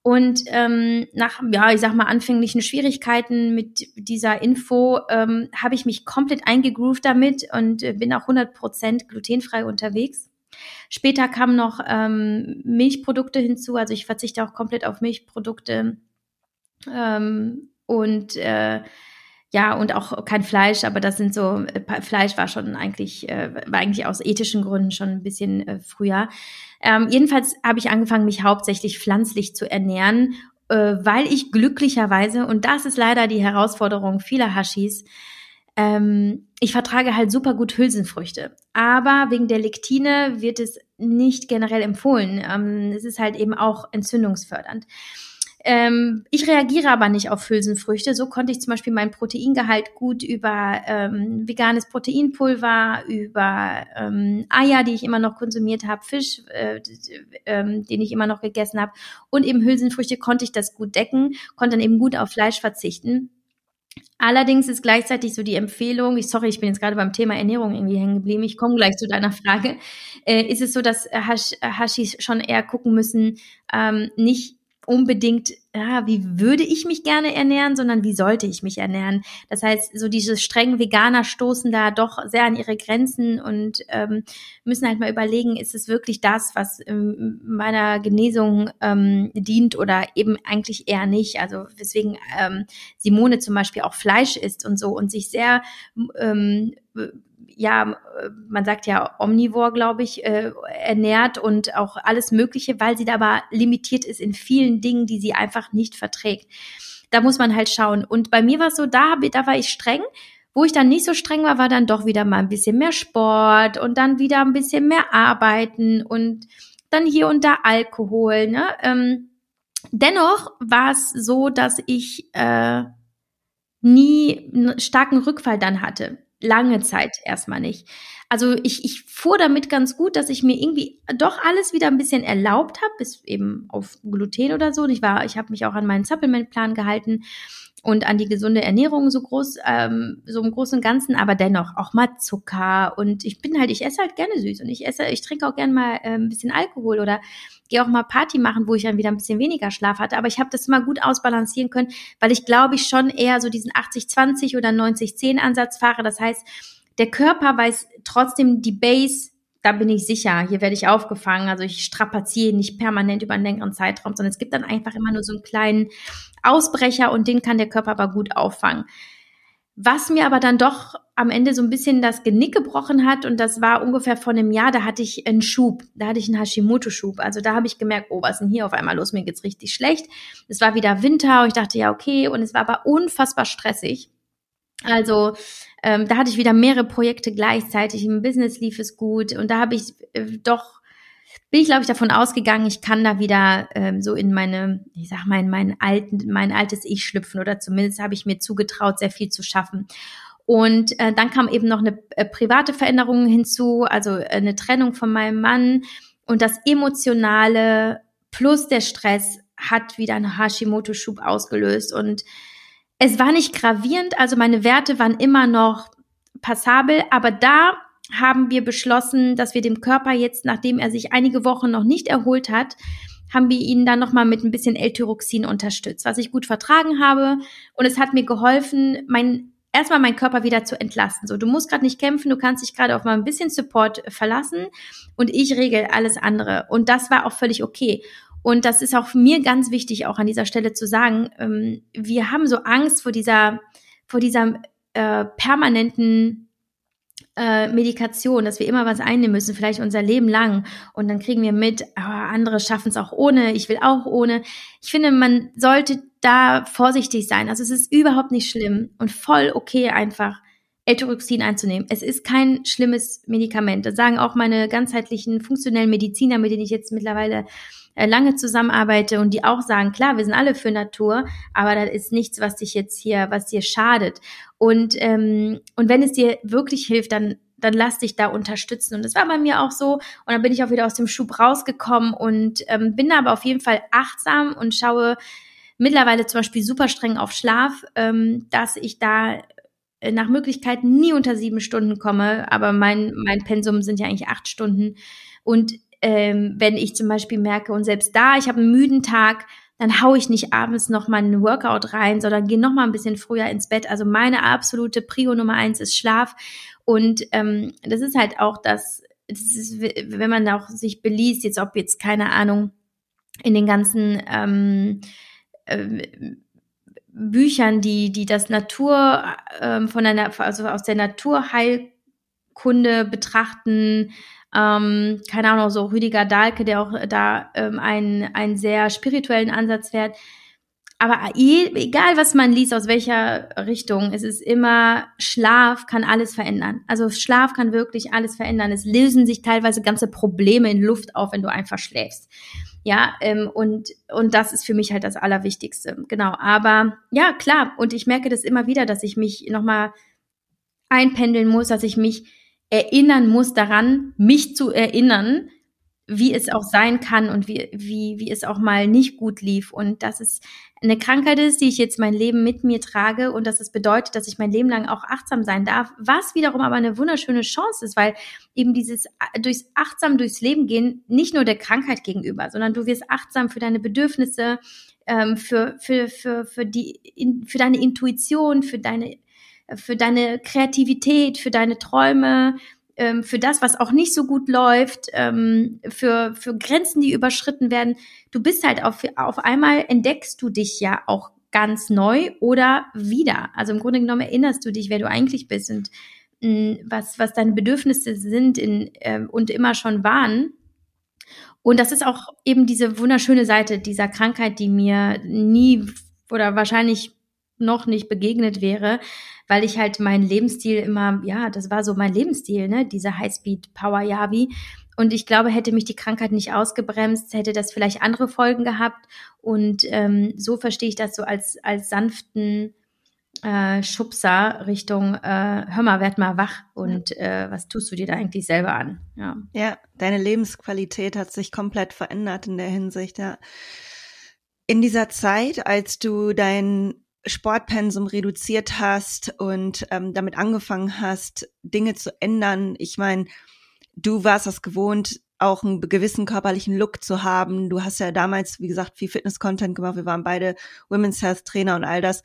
Und ähm, nach, ja, ich sag mal, anfänglichen Schwierigkeiten mit dieser Info ähm, habe ich mich komplett eingegroovt damit und äh, bin auch 100% glutenfrei unterwegs. Später kamen noch ähm, Milchprodukte hinzu, also ich verzichte auch komplett auf Milchprodukte ähm, und äh, ja, und auch kein Fleisch, aber das sind so, äh, Fleisch war schon eigentlich, äh, war eigentlich aus ethischen Gründen schon ein bisschen äh, früher. Ähm, jedenfalls habe ich angefangen, mich hauptsächlich pflanzlich zu ernähren, äh, weil ich glücklicherweise, und das ist leider die Herausforderung vieler Hashis, ähm, ich vertrage halt super gut Hülsenfrüchte. Aber wegen der Lektine wird es nicht generell empfohlen. Ähm, es ist halt eben auch entzündungsfördernd. Ähm, ich reagiere aber nicht auf Hülsenfrüchte. So konnte ich zum Beispiel mein Proteingehalt gut über ähm, veganes Proteinpulver, über ähm, Eier, die ich immer noch konsumiert habe, Fisch, äh, äh, den ich immer noch gegessen habe und eben Hülsenfrüchte konnte ich das gut decken, konnte dann eben gut auf Fleisch verzichten. Allerdings ist gleichzeitig so die Empfehlung, ich sorry, ich bin jetzt gerade beim Thema Ernährung irgendwie hängen geblieben, ich komme gleich zu deiner Frage, äh, ist es so, dass Hash, Hashis schon eher gucken müssen, ähm, nicht unbedingt, ja, wie würde ich mich gerne ernähren, sondern wie sollte ich mich ernähren. Das heißt, so diese strengen Veganer stoßen da doch sehr an ihre Grenzen und ähm, müssen halt mal überlegen, ist es wirklich das, was ähm, meiner Genesung ähm, dient oder eben eigentlich eher nicht. Also weswegen ähm, Simone zum Beispiel auch Fleisch isst und so und sich sehr ähm, ja, man sagt ja omnivor, glaube ich, äh, ernährt und auch alles Mögliche, weil sie da aber limitiert ist in vielen Dingen, die sie einfach nicht verträgt. Da muss man halt schauen. Und bei mir war es so, da, da war ich streng. Wo ich dann nicht so streng war, war dann doch wieder mal ein bisschen mehr Sport und dann wieder ein bisschen mehr Arbeiten und dann hier und da Alkohol. Ne? Ähm, dennoch war es so, dass ich äh, nie einen starken Rückfall dann hatte lange Zeit erstmal nicht. Also ich, ich fuhr damit ganz gut, dass ich mir irgendwie doch alles wieder ein bisschen erlaubt habe, bis eben auf Gluten oder so. Und ich war, ich habe mich auch an meinen Supplementplan gehalten und an die gesunde Ernährung so groß, ähm, so im Großen und Ganzen, aber dennoch auch mal Zucker und ich bin halt, ich esse halt gerne süß und ich esse, ich trinke auch gerne mal äh, ein bisschen Alkohol oder gehe auch mal Party machen, wo ich dann wieder ein bisschen weniger Schlaf hatte, aber ich habe das immer gut ausbalancieren können, weil ich glaube ich schon eher so diesen 80-20 oder 90-10 Ansatz fahre. Das heißt, der Körper weiß trotzdem die Base da bin ich sicher, hier werde ich aufgefangen. Also ich strapaziere nicht permanent über einen längeren Zeitraum, sondern es gibt dann einfach immer nur so einen kleinen Ausbrecher und den kann der Körper aber gut auffangen. Was mir aber dann doch am Ende so ein bisschen das Genick gebrochen hat, und das war ungefähr vor einem Jahr, da hatte ich einen Schub, da hatte ich einen Hashimoto-Schub. Also da habe ich gemerkt, oh, was ist denn hier auf einmal los? Mir geht's richtig schlecht. Es war wieder Winter und ich dachte, ja, okay, und es war aber unfassbar stressig. Also ähm, da hatte ich wieder mehrere Projekte gleichzeitig. Im Business lief es gut und da habe ich äh, doch bin ich glaube ich davon ausgegangen, ich kann da wieder ähm, so in meine, ich sag mal in mein alten, mein altes Ich schlüpfen oder zumindest habe ich mir zugetraut, sehr viel zu schaffen. Und äh, dann kam eben noch eine äh, private Veränderung hinzu, also äh, eine Trennung von meinem Mann und das emotionale plus der Stress hat wieder einen Hashimoto-Schub ausgelöst und es war nicht gravierend, also meine Werte waren immer noch passabel, aber da haben wir beschlossen, dass wir dem Körper jetzt, nachdem er sich einige Wochen noch nicht erholt hat, haben wir ihn dann nochmal mit ein bisschen L-Tyroxin unterstützt, was ich gut vertragen habe. Und es hat mir geholfen, mein erstmal meinen Körper wieder zu entlasten. So, du musst gerade nicht kämpfen, du kannst dich gerade auf mal ein bisschen Support verlassen und ich regel alles andere. Und das war auch völlig okay. Und das ist auch mir ganz wichtig, auch an dieser Stelle zu sagen, ähm, wir haben so Angst vor dieser, vor dieser äh, permanenten äh, Medikation, dass wir immer was einnehmen müssen, vielleicht unser Leben lang. Und dann kriegen wir mit, oh, andere schaffen es auch ohne, ich will auch ohne. Ich finde, man sollte da vorsichtig sein. Also es ist überhaupt nicht schlimm und voll okay einfach. L-Tyroxin einzunehmen. Es ist kein schlimmes Medikament. Das sagen auch meine ganzheitlichen funktionellen Mediziner, mit denen ich jetzt mittlerweile äh, lange zusammenarbeite und die auch sagen, klar, wir sind alle für Natur, aber das ist nichts, was dich jetzt hier, was dir schadet. Und, ähm, und wenn es dir wirklich hilft, dann dann lass dich da unterstützen. Und das war bei mir auch so. Und dann bin ich auch wieder aus dem Schub rausgekommen und ähm, bin aber auf jeden Fall achtsam und schaue mittlerweile zum Beispiel super streng auf Schlaf, ähm, dass ich da nach Möglichkeit nie unter sieben Stunden komme. Aber mein, mein Pensum sind ja eigentlich acht Stunden. Und ähm, wenn ich zum Beispiel merke, und selbst da, ich habe einen müden Tag, dann haue ich nicht abends noch mal einen Workout rein, sondern gehe noch mal ein bisschen früher ins Bett. Also meine absolute Prio Nummer eins ist Schlaf. Und ähm, das ist halt auch das, das ist, wenn man auch sich beliest, jetzt ob jetzt keine Ahnung in den ganzen ähm, äh, Büchern, die die das Natur ähm, von einer also aus der Naturheilkunde betrachten, ähm, keine Ahnung, so Rüdiger Dahlke, der auch da ähm, einen, einen sehr spirituellen Ansatz fährt. Aber je, egal, was man liest, aus welcher Richtung, es ist immer, Schlaf kann alles verändern. Also Schlaf kann wirklich alles verändern. Es lösen sich teilweise ganze Probleme in Luft auf, wenn du einfach schläfst. Ja, ähm, und, und das ist für mich halt das Allerwichtigste. Genau. Aber ja, klar. Und ich merke das immer wieder, dass ich mich nochmal einpendeln muss, dass ich mich erinnern muss daran, mich zu erinnern, wie es auch sein kann und wie, wie, wie es auch mal nicht gut lief. Und dass es eine Krankheit ist, die ich jetzt mein Leben mit mir trage und dass es bedeutet, dass ich mein Leben lang auch achtsam sein darf, was wiederum aber eine wunderschöne Chance ist, weil eben dieses durchs achtsam durchs Leben gehen, nicht nur der Krankheit gegenüber, sondern du wirst achtsam für deine Bedürfnisse, ähm, für, für, für, für, die, für deine Intuition, für deine für deine Kreativität, für deine Träume, ähm, für das, was auch nicht so gut läuft, ähm, für, für Grenzen, die überschritten werden. Du bist halt auf, auf einmal entdeckst du dich ja auch ganz neu oder wieder. Also im Grunde genommen erinnerst du dich, wer du eigentlich bist und mh, mm, was, was deine Bedürfnisse sind in, ähm, und immer schon waren. Und das ist auch eben diese wunderschöne Seite dieser Krankheit, die mir nie oder wahrscheinlich noch nicht begegnet wäre, weil ich halt meinen Lebensstil immer, ja, das war so mein Lebensstil, ne, diese Highspeed Power Yavi. Und ich glaube, hätte mich die Krankheit nicht ausgebremst, hätte das vielleicht andere Folgen gehabt. Und ähm, so verstehe ich das so als, als sanften äh, Schubser Richtung, äh, hör mal, werd mal wach und äh, was tust du dir da eigentlich selber an? Ja. ja, deine Lebensqualität hat sich komplett verändert in der Hinsicht, ja. In dieser Zeit, als du dein Sportpensum reduziert hast und ähm, damit angefangen hast, Dinge zu ändern. Ich meine, du warst es gewohnt, auch einen gewissen körperlichen Look zu haben. Du hast ja damals, wie gesagt, viel Fitness-Content gemacht. Wir waren beide Women's Health Trainer und all das.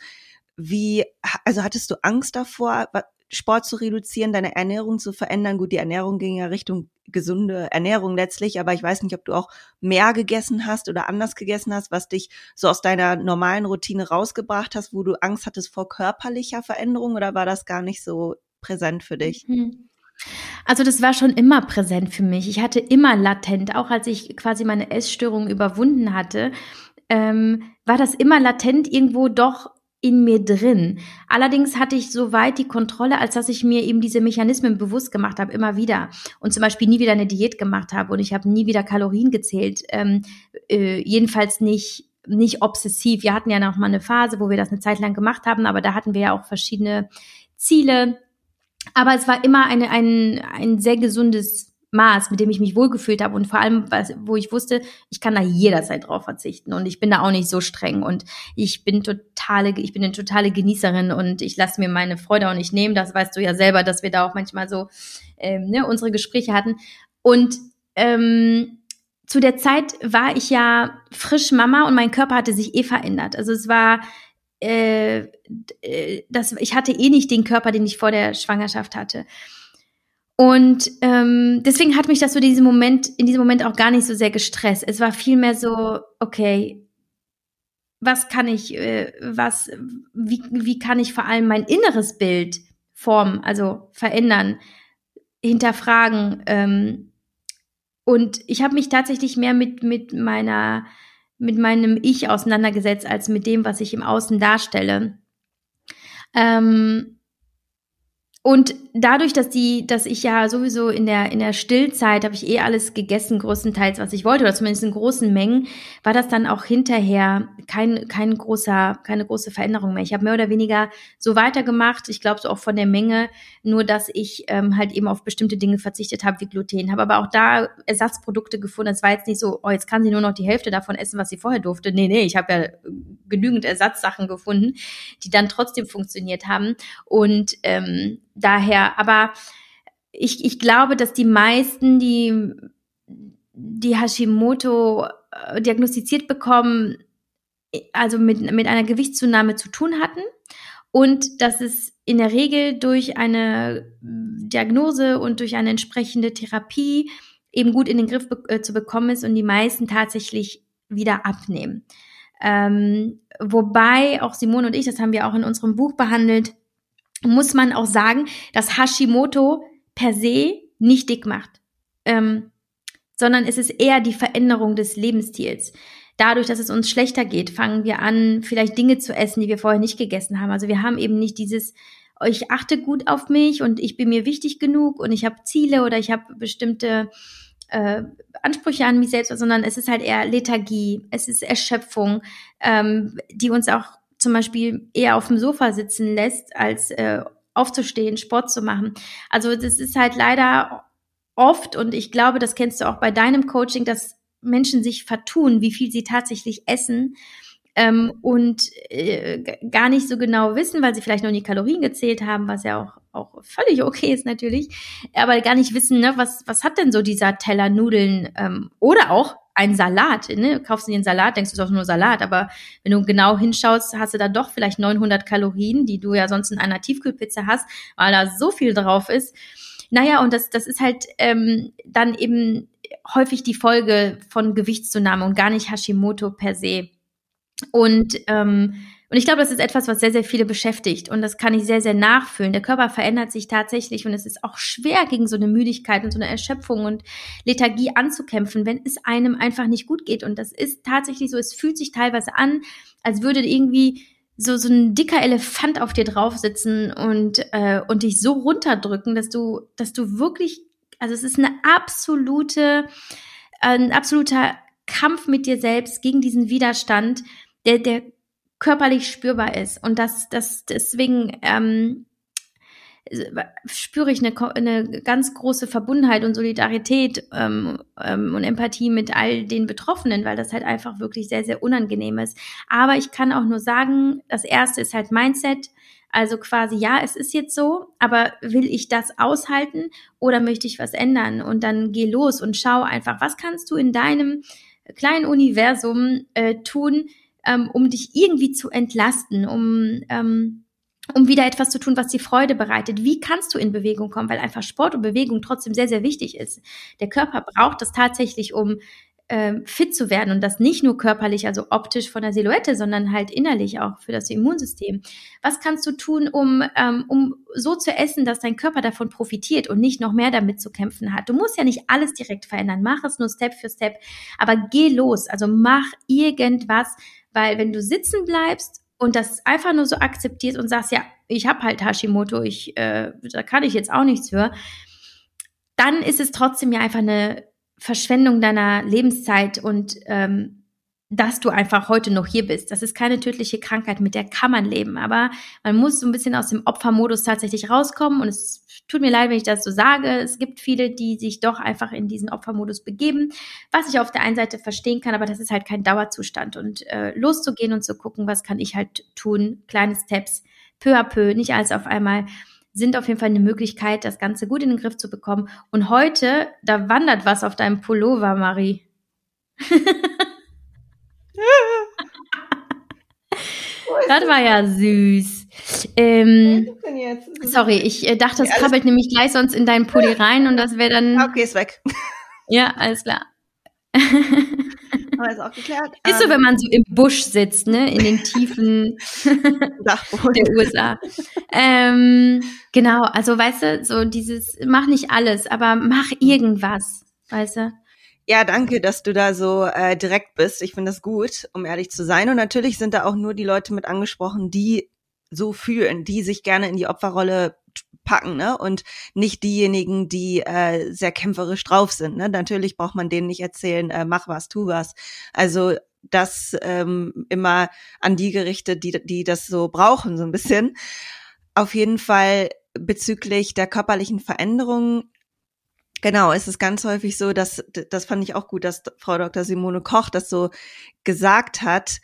Wie, also hattest du Angst davor, Sport zu reduzieren, deine Ernährung zu verändern? Gut, die Ernährung ging ja Richtung gesunde Ernährung letztlich, aber ich weiß nicht, ob du auch mehr gegessen hast oder anders gegessen hast, was dich so aus deiner normalen Routine rausgebracht hast, wo du Angst hattest vor körperlicher Veränderung oder war das gar nicht so präsent für dich? Mhm. Also das war schon immer präsent für mich. Ich hatte immer latent, auch als ich quasi meine Essstörung überwunden hatte, ähm, war das immer latent irgendwo doch in mir drin. Allerdings hatte ich so weit die Kontrolle, als dass ich mir eben diese Mechanismen bewusst gemacht habe, immer wieder. Und zum Beispiel nie wieder eine Diät gemacht habe und ich habe nie wieder Kalorien gezählt. Ähm, äh, jedenfalls nicht nicht obsessiv. Wir hatten ja noch mal eine Phase, wo wir das eine Zeit lang gemacht haben, aber da hatten wir ja auch verschiedene Ziele. Aber es war immer eine, ein, ein sehr gesundes Maß, mit dem ich mich wohlgefühlt habe und vor allem, was, wo ich wusste, ich kann da jederzeit drauf verzichten und ich bin da auch nicht so streng und ich bin totale, ich bin eine totale Genießerin und ich lasse mir meine Freude auch nicht nehmen. Das weißt du ja selber, dass wir da auch manchmal so ähm, ne, unsere Gespräche hatten. Und ähm, zu der Zeit war ich ja frisch Mama und mein Körper hatte sich eh verändert. Also es war äh, äh das, ich hatte eh nicht den Körper, den ich vor der Schwangerschaft hatte. Und ähm, deswegen hat mich das so diesen Moment, in diesem Moment auch gar nicht so sehr gestresst. Es war vielmehr so, okay, was kann ich, äh, was, wie, wie kann ich vor allem mein inneres Bild formen, also verändern, hinterfragen. Ähm, und ich habe mich tatsächlich mehr mit, mit meiner, mit meinem Ich auseinandergesetzt, als mit dem, was ich im Außen darstelle. Ähm, und dadurch, dass die, dass ich ja sowieso in der in der Stillzeit habe ich eh alles gegessen, größtenteils, was ich wollte, oder zumindest in großen Mengen, war das dann auch hinterher kein kein großer keine große Veränderung mehr. Ich habe mehr oder weniger so weitergemacht. Ich glaube so auch von der Menge, nur dass ich ähm, halt eben auf bestimmte Dinge verzichtet habe wie Gluten. Habe aber auch da Ersatzprodukte gefunden. Es war jetzt nicht so, oh jetzt kann sie nur noch die Hälfte davon essen, was sie vorher durfte. Nee, nee, ich habe ja genügend Ersatzsachen gefunden, die dann trotzdem funktioniert haben und ähm, daher, aber ich, ich glaube, dass die meisten, die die Hashimoto äh, diagnostiziert bekommen, also mit, mit einer Gewichtszunahme zu tun hatten und dass es in der Regel durch eine Diagnose und durch eine entsprechende Therapie eben gut in den Griff be äh, zu bekommen ist und die meisten tatsächlich wieder abnehmen. Ähm, wobei auch Simone und ich, das haben wir auch in unserem Buch behandelt, muss man auch sagen, dass Hashimoto per se nicht dick macht, ähm, sondern es ist eher die Veränderung des Lebensstils. Dadurch, dass es uns schlechter geht, fangen wir an, vielleicht Dinge zu essen, die wir vorher nicht gegessen haben. Also wir haben eben nicht dieses, ich achte gut auf mich und ich bin mir wichtig genug und ich habe Ziele oder ich habe bestimmte äh, Ansprüche an mich selbst, sondern es ist halt eher Lethargie, es ist Erschöpfung, ähm, die uns auch zum Beispiel eher auf dem Sofa sitzen lässt, als äh, aufzustehen, Sport zu machen. Also das ist halt leider oft, und ich glaube, das kennst du auch bei deinem Coaching, dass Menschen sich vertun, wie viel sie tatsächlich essen ähm, und äh, gar nicht so genau wissen, weil sie vielleicht noch nie Kalorien gezählt haben, was ja auch, auch völlig okay ist natürlich, aber gar nicht wissen, ne, was, was hat denn so dieser Teller Nudeln ähm, oder auch ein Salat, ne? Kaufst du dir einen Salat, denkst du, auch nur Salat, aber wenn du genau hinschaust, hast du da doch vielleicht 900 Kalorien, die du ja sonst in einer Tiefkühlpizza hast, weil da so viel drauf ist. Naja, und das, das ist halt ähm, dann eben häufig die Folge von Gewichtszunahme und gar nicht Hashimoto per se. Und ähm, und ich glaube, das ist etwas, was sehr, sehr viele beschäftigt. Und das kann ich sehr, sehr nachfühlen. Der Körper verändert sich tatsächlich und es ist auch schwer, gegen so eine Müdigkeit und so eine Erschöpfung und Lethargie anzukämpfen, wenn es einem einfach nicht gut geht. Und das ist tatsächlich so, es fühlt sich teilweise an, als würde irgendwie so, so ein dicker Elefant auf dir drauf sitzen und, äh, und dich so runterdrücken, dass du, dass du wirklich, also es ist eine absolute, ein absoluter Kampf mit dir selbst gegen diesen Widerstand, der, der körperlich spürbar ist. Und das, das deswegen ähm, spüre ich eine, eine ganz große Verbundenheit und Solidarität ähm, ähm, und Empathie mit all den Betroffenen, weil das halt einfach wirklich sehr, sehr unangenehm ist. Aber ich kann auch nur sagen, das erste ist halt Mindset. Also quasi, ja, es ist jetzt so, aber will ich das aushalten oder möchte ich was ändern? Und dann geh los und schau einfach, was kannst du in deinem kleinen Universum äh, tun, ähm, um dich irgendwie zu entlasten, um, ähm, um wieder etwas zu tun, was dir Freude bereitet. Wie kannst du in Bewegung kommen? Weil einfach Sport und Bewegung trotzdem sehr, sehr wichtig ist. Der Körper braucht das tatsächlich, um ähm, fit zu werden und das nicht nur körperlich, also optisch von der Silhouette, sondern halt innerlich auch für das Immunsystem. Was kannst du tun, um, ähm, um so zu essen, dass dein Körper davon profitiert und nicht noch mehr damit zu kämpfen hat? Du musst ja nicht alles direkt verändern, mach es nur Step für Step, aber geh los, also mach irgendwas, weil wenn du sitzen bleibst und das einfach nur so akzeptierst und sagst, ja, ich habe halt Hashimoto, ich, äh, da kann ich jetzt auch nichts für, dann ist es trotzdem ja einfach eine Verschwendung deiner Lebenszeit und ähm, dass du einfach heute noch hier bist. Das ist keine tödliche Krankheit, mit der kann man leben. Aber man muss so ein bisschen aus dem Opfermodus tatsächlich rauskommen. Und es tut mir leid, wenn ich das so sage. Es gibt viele, die sich doch einfach in diesen Opfermodus begeben, was ich auf der einen Seite verstehen kann, aber das ist halt kein Dauerzustand. Und äh, loszugehen und zu gucken, was kann ich halt tun, kleine Steps, peu à peu, nicht alles auf einmal sind auf jeden Fall eine Möglichkeit, das Ganze gut in den Griff zu bekommen. Und heute, da wandert was auf deinem Pullover, Marie. das war ja süß. Ähm, sorry, ich äh, dachte, es krabbelt nämlich gleich sonst in deinen Pulli rein und das wäre dann. Okay, ist weg. Ja, alles klar. Haben wir auch geklärt. Ist so, ähm, wenn man so im Busch sitzt, ne, in den Tiefen der USA. Ähm, genau, also weißt du, so dieses, mach nicht alles, aber mach irgendwas, weißt du? Ja, danke, dass du da so äh, direkt bist. Ich finde das gut, um ehrlich zu sein. Und natürlich sind da auch nur die Leute mit angesprochen, die so fühlen, die sich gerne in die Opferrolle packen, ne? Und nicht diejenigen, die äh, sehr kämpferisch drauf sind. Ne? Natürlich braucht man denen nicht erzählen, äh, mach was, tu was. Also das ähm, immer an die gerichtet, die, die das so brauchen, so ein bisschen. Auf jeden Fall bezüglich der körperlichen Veränderungen Genau, es ist ganz häufig so, dass, das fand ich auch gut, dass Frau Dr. Simone Koch das so gesagt hat,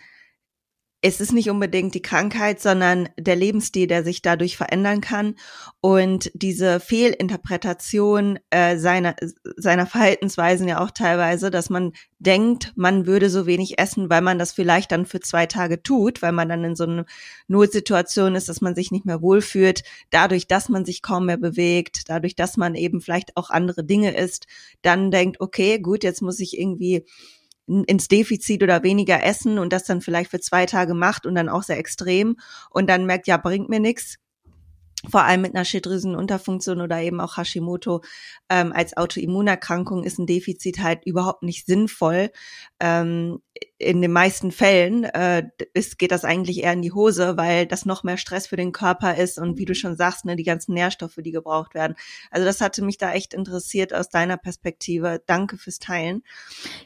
es ist nicht unbedingt die Krankheit, sondern der Lebensstil, der sich dadurch verändern kann. Und diese Fehlinterpretation äh, seiner, seiner Verhaltensweisen ja auch teilweise, dass man denkt, man würde so wenig essen, weil man das vielleicht dann für zwei Tage tut, weil man dann in so einer Notsituation ist, dass man sich nicht mehr wohlfühlt, dadurch, dass man sich kaum mehr bewegt, dadurch, dass man eben vielleicht auch andere Dinge isst, dann denkt, okay, gut, jetzt muss ich irgendwie ins Defizit oder weniger essen und das dann vielleicht für zwei Tage macht und dann auch sehr extrem und dann merkt, ja, bringt mir nichts, vor allem mit einer Schilddrüsenunterfunktion oder eben auch Hashimoto ähm, als Autoimmunerkrankung ist ein Defizit halt überhaupt nicht sinnvoll. Ähm, in den meisten Fällen äh, ist, geht das eigentlich eher in die Hose, weil das noch mehr Stress für den Körper ist und wie du schon sagst, ne, die ganzen Nährstoffe, die gebraucht werden. Also das hatte mich da echt interessiert aus deiner Perspektive. Danke fürs Teilen.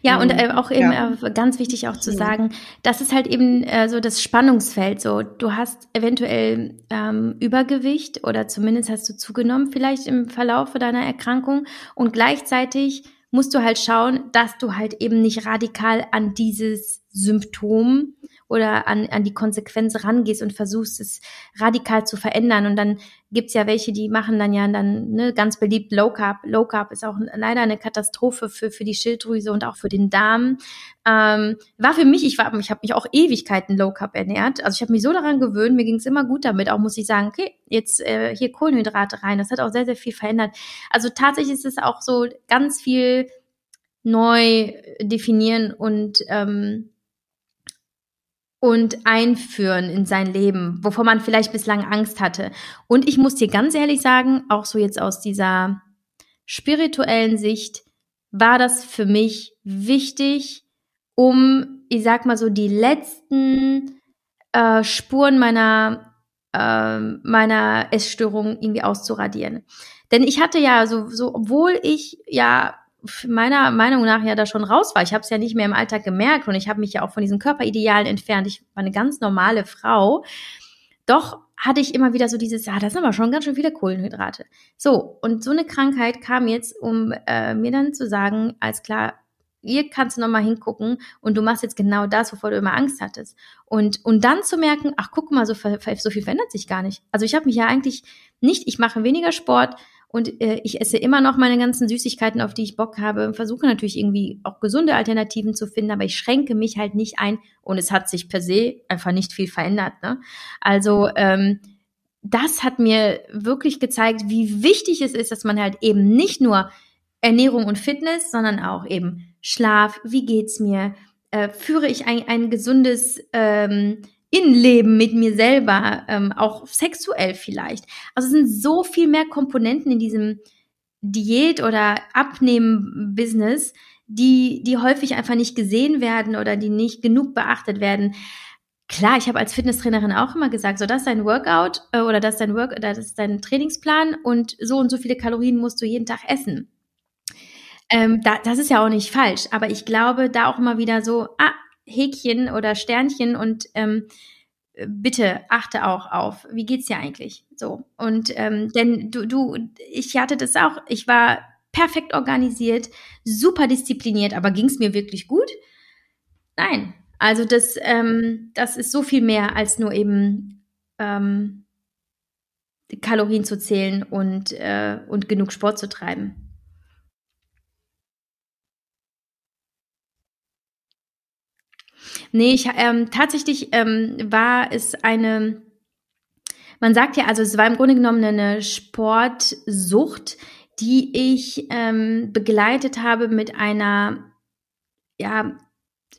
Ja, und äh, auch eben ja. äh, ganz wichtig auch zu sagen, das ist halt eben äh, so das Spannungsfeld. So, du hast eventuell ähm, Übergewicht oder zumindest hast du zugenommen vielleicht im Verlauf deiner Erkrankung und gleichzeitig musst du halt schauen, dass du halt eben nicht radikal an dieses Symptom oder an, an die Konsequenz rangehst und versuchst es radikal zu verändern. Und dann gibt's ja welche, die machen dann ja dann ne, ganz beliebt Low Carb. Low Carb ist auch leider eine Katastrophe für, für die Schilddrüse und auch für den Darm. Ähm, war für mich, ich war, ich habe mich auch Ewigkeiten Low Carb ernährt. Also ich habe mich so daran gewöhnt, mir ging's immer gut damit. Auch muss ich sagen, okay, jetzt äh, hier Kohlenhydrate rein. Das hat auch sehr, sehr viel verändert. Also tatsächlich ist es auch so ganz viel neu definieren und ähm, und einführen in sein Leben, wovor man vielleicht bislang Angst hatte. Und ich muss dir ganz ehrlich sagen, auch so jetzt aus dieser spirituellen Sicht, war das für mich wichtig, um, ich sag mal so, die letzten äh, Spuren meiner, äh, meiner Essstörung irgendwie auszuradieren. Denn ich hatte ja so, so, obwohl ich ja meiner Meinung nach ja da schon raus war. Ich habe es ja nicht mehr im Alltag gemerkt und ich habe mich ja auch von diesen Körperidealen entfernt. Ich war eine ganz normale Frau. Doch hatte ich immer wieder so dieses, ah, das sind aber schon ganz schön viele Kohlenhydrate. So, und so eine Krankheit kam jetzt, um äh, mir dann zu sagen, als klar, hier kannst du nochmal hingucken und du machst jetzt genau das, wovor du immer Angst hattest. Und, und dann zu merken, ach, guck mal, so, so viel verändert sich gar nicht. Also ich habe mich ja eigentlich nicht, ich mache weniger Sport, und äh, ich esse immer noch meine ganzen Süßigkeiten, auf die ich Bock habe. Versuche natürlich irgendwie auch gesunde Alternativen zu finden, aber ich schränke mich halt nicht ein und es hat sich per se einfach nicht viel verändert. Ne? Also ähm, das hat mir wirklich gezeigt, wie wichtig es ist, dass man halt eben nicht nur Ernährung und Fitness, sondern auch eben Schlaf, wie geht's mir, äh, führe ich ein, ein gesundes ähm, Innenleben mit mir selber, ähm, auch sexuell vielleicht. Also es sind so viel mehr Komponenten in diesem Diät- oder Abnehmen-Business, die, die häufig einfach nicht gesehen werden oder die nicht genug beachtet werden. Klar, ich habe als Fitnesstrainerin auch immer gesagt, so das ist dein Workout äh, oder das ist dein Work, das ist dein Trainingsplan und so und so viele Kalorien musst du jeden Tag essen. Ähm, da, das ist ja auch nicht falsch, aber ich glaube, da auch immer wieder so, ah, Häkchen oder Sternchen und ähm, bitte achte auch auf, wie geht's dir eigentlich? So. Und ähm, denn du, du, ich hatte das auch, ich war perfekt organisiert, super diszipliniert, aber ging's mir wirklich gut? Nein. Also das, ähm, das ist so viel mehr als nur eben ähm, Kalorien zu zählen und, äh, und genug Sport zu treiben. Nee, ich, ähm, tatsächlich ähm, war es eine, man sagt ja, also es war im Grunde genommen eine Sportsucht, die ich ähm, begleitet habe mit einer, ja,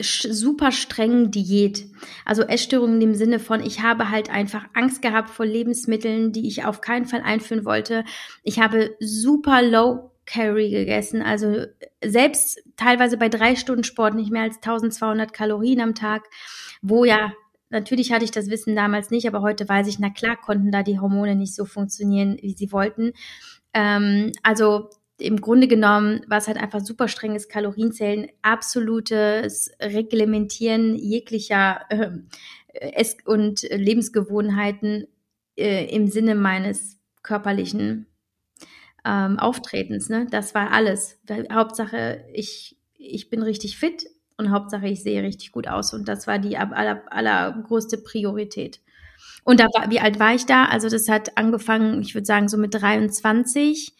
super strengen Diät. Also Essstörungen im Sinne von, ich habe halt einfach Angst gehabt vor Lebensmitteln, die ich auf keinen Fall einführen wollte. Ich habe super low Calorie gegessen, also selbst teilweise bei drei Stunden Sport nicht mehr als 1200 Kalorien am Tag, wo ja Natürlich hatte ich das Wissen damals nicht, aber heute weiß ich, na klar konnten da die Hormone nicht so funktionieren, wie sie wollten. Ähm, also im Grunde genommen war es halt einfach super strenges Kalorienzählen, absolutes Reglementieren jeglicher äh, Ess- und Lebensgewohnheiten äh, im Sinne meines körperlichen ähm, Auftretens. Ne? Das war alles. Hauptsache, ich, ich bin richtig fit und Hauptsache, ich sehe richtig gut aus. Und das war die aller, allergrößte Priorität. Und da war, wie alt war ich da? Also das hat angefangen, ich würde sagen, so mit 23.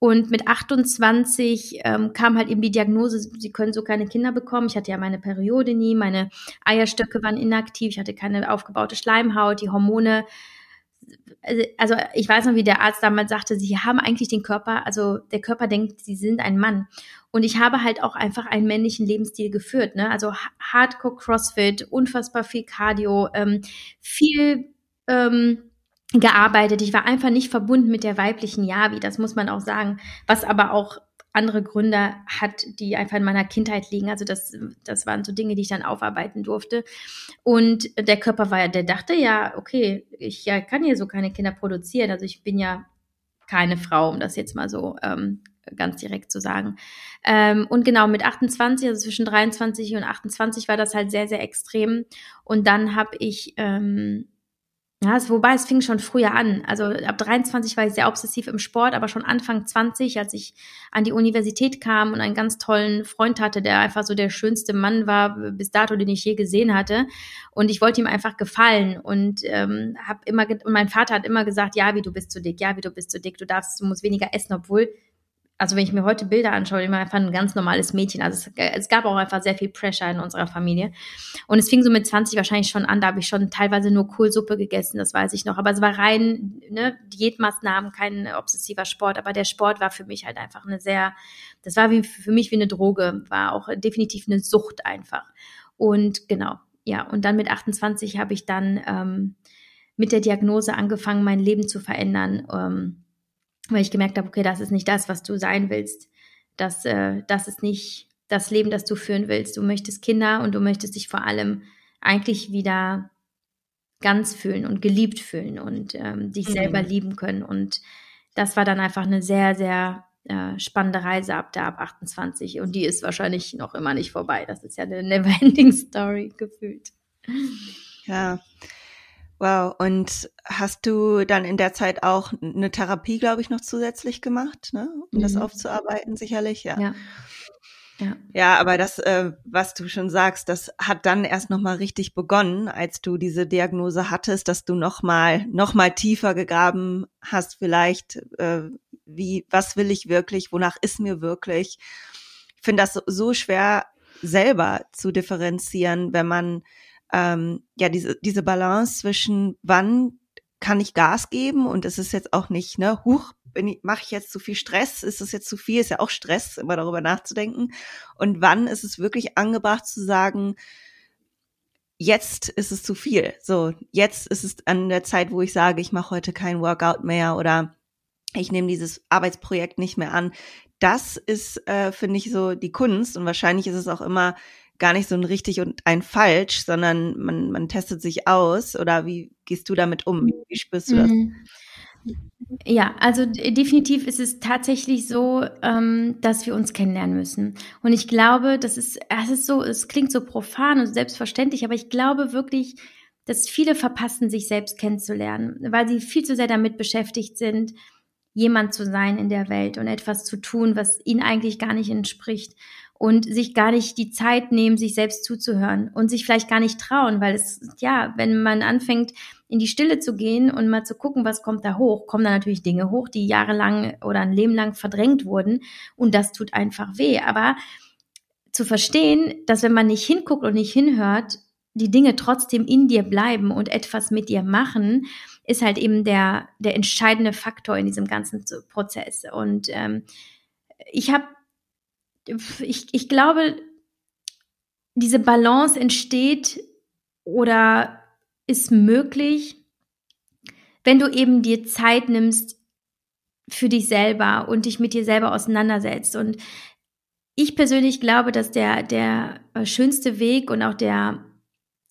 Und mit 28 ähm, kam halt eben die Diagnose, sie können so keine Kinder bekommen. Ich hatte ja meine Periode nie, meine Eierstöcke waren inaktiv, ich hatte keine aufgebaute Schleimhaut, die Hormone. Also, also ich weiß noch, wie der Arzt damals sagte, sie haben eigentlich den Körper, also der Körper denkt, sie sind ein Mann. Und ich habe halt auch einfach einen männlichen Lebensstil geführt, ne? Also Hardcore CrossFit, unfassbar viel Cardio, ähm, viel ähm, gearbeitet. Ich war einfach nicht verbunden mit der weiblichen Yavi, das muss man auch sagen, was aber auch andere Gründe hat, die einfach in meiner Kindheit liegen. Also das, das waren so Dinge, die ich dann aufarbeiten durfte. Und der Körper war ja, der dachte ja, okay, ich ja, kann hier so keine Kinder produzieren. Also ich bin ja keine Frau, um das jetzt mal so ähm, ganz direkt zu sagen. Ähm, und genau mit 28, also zwischen 23 und 28 war das halt sehr, sehr extrem. Und dann habe ich ähm, ja, es, wobei es fing schon früher an. Also ab 23 war ich sehr obsessiv im Sport, aber schon Anfang 20, als ich an die Universität kam und einen ganz tollen Freund hatte, der einfach so der schönste Mann war bis dato, den ich je gesehen hatte. Und ich wollte ihm einfach gefallen und ähm, habe immer und mein Vater hat immer gesagt, ja, wie du bist zu dick, ja, wie du bist zu dick, du darfst, du musst weniger essen, obwohl also wenn ich mir heute Bilder anschaue, immer einfach ein ganz normales Mädchen. Also es, es, gab auch einfach sehr viel Pressure in unserer Familie. Und es fing so mit 20 wahrscheinlich schon an, da habe ich schon teilweise nur Kohlsuppe gegessen, das weiß ich noch. Aber es war rein ne, Diätmaßnahmen, kein obsessiver Sport. Aber der Sport war für mich halt einfach eine sehr, das war wie, für mich wie eine Droge, war auch definitiv eine Sucht einfach. Und genau, ja. Und dann mit 28 habe ich dann ähm, mit der Diagnose angefangen, mein Leben zu verändern. Ähm, weil ich gemerkt habe, okay, das ist nicht das, was du sein willst. Das, äh, das ist nicht das Leben, das du führen willst. Du möchtest Kinder und du möchtest dich vor allem eigentlich wieder ganz fühlen und geliebt fühlen und ähm, dich mhm. selber lieben können. Und das war dann einfach eine sehr, sehr äh, spannende Reise ab da, ab 28. Und die ist wahrscheinlich noch immer nicht vorbei. Das ist ja eine never-ending Story gefühlt. Ja, Wow, und hast du dann in der Zeit auch eine Therapie, glaube ich, noch zusätzlich gemacht, ne? um mhm. das aufzuarbeiten, sicherlich, ja. ja. Ja. ja, aber das, äh, was du schon sagst, das hat dann erst nochmal richtig begonnen, als du diese Diagnose hattest, dass du nochmal noch mal tiefer gegraben hast, vielleicht, äh, wie, was will ich wirklich, wonach ist mir wirklich. Ich finde das so schwer selber zu differenzieren, wenn man ähm, ja diese, diese Balance zwischen wann kann ich Gas geben und es ist jetzt auch nicht, ne, huch, mache ich jetzt zu viel Stress, ist es jetzt zu viel, ist ja auch Stress, immer darüber nachzudenken. Und wann ist es wirklich angebracht zu sagen, jetzt ist es zu viel. So, jetzt ist es an der Zeit, wo ich sage, ich mache heute kein Workout mehr oder ich nehme dieses Arbeitsprojekt nicht mehr an. Das ist, äh, finde ich, so die Kunst und wahrscheinlich ist es auch immer gar nicht so ein richtig und ein falsch, sondern man, man testet sich aus oder wie gehst du damit um? Wie spürst du das? Mhm. Ja, also definitiv ist es tatsächlich so, ähm, dass wir uns kennenlernen müssen. Und ich glaube, das ist, es ist so, es klingt so profan und selbstverständlich, aber ich glaube wirklich, dass viele verpassen, sich selbst kennenzulernen, weil sie viel zu sehr damit beschäftigt sind, jemand zu sein in der Welt und etwas zu tun, was ihnen eigentlich gar nicht entspricht und sich gar nicht die Zeit nehmen, sich selbst zuzuhören und sich vielleicht gar nicht trauen, weil es, ja, wenn man anfängt, in die Stille zu gehen und mal zu gucken, was kommt da hoch, kommen da natürlich Dinge hoch, die jahrelang oder ein Leben lang verdrängt wurden und das tut einfach weh. Aber zu verstehen, dass wenn man nicht hinguckt und nicht hinhört, die Dinge trotzdem in dir bleiben und etwas mit dir machen, ist halt eben der, der entscheidende Faktor in diesem ganzen Prozess. Und ähm, ich habe ich, ich glaube, diese Balance entsteht oder ist möglich, wenn du eben dir Zeit nimmst für dich selber und dich mit dir selber auseinandersetzt. Und ich persönlich glaube, dass der, der schönste Weg und auch der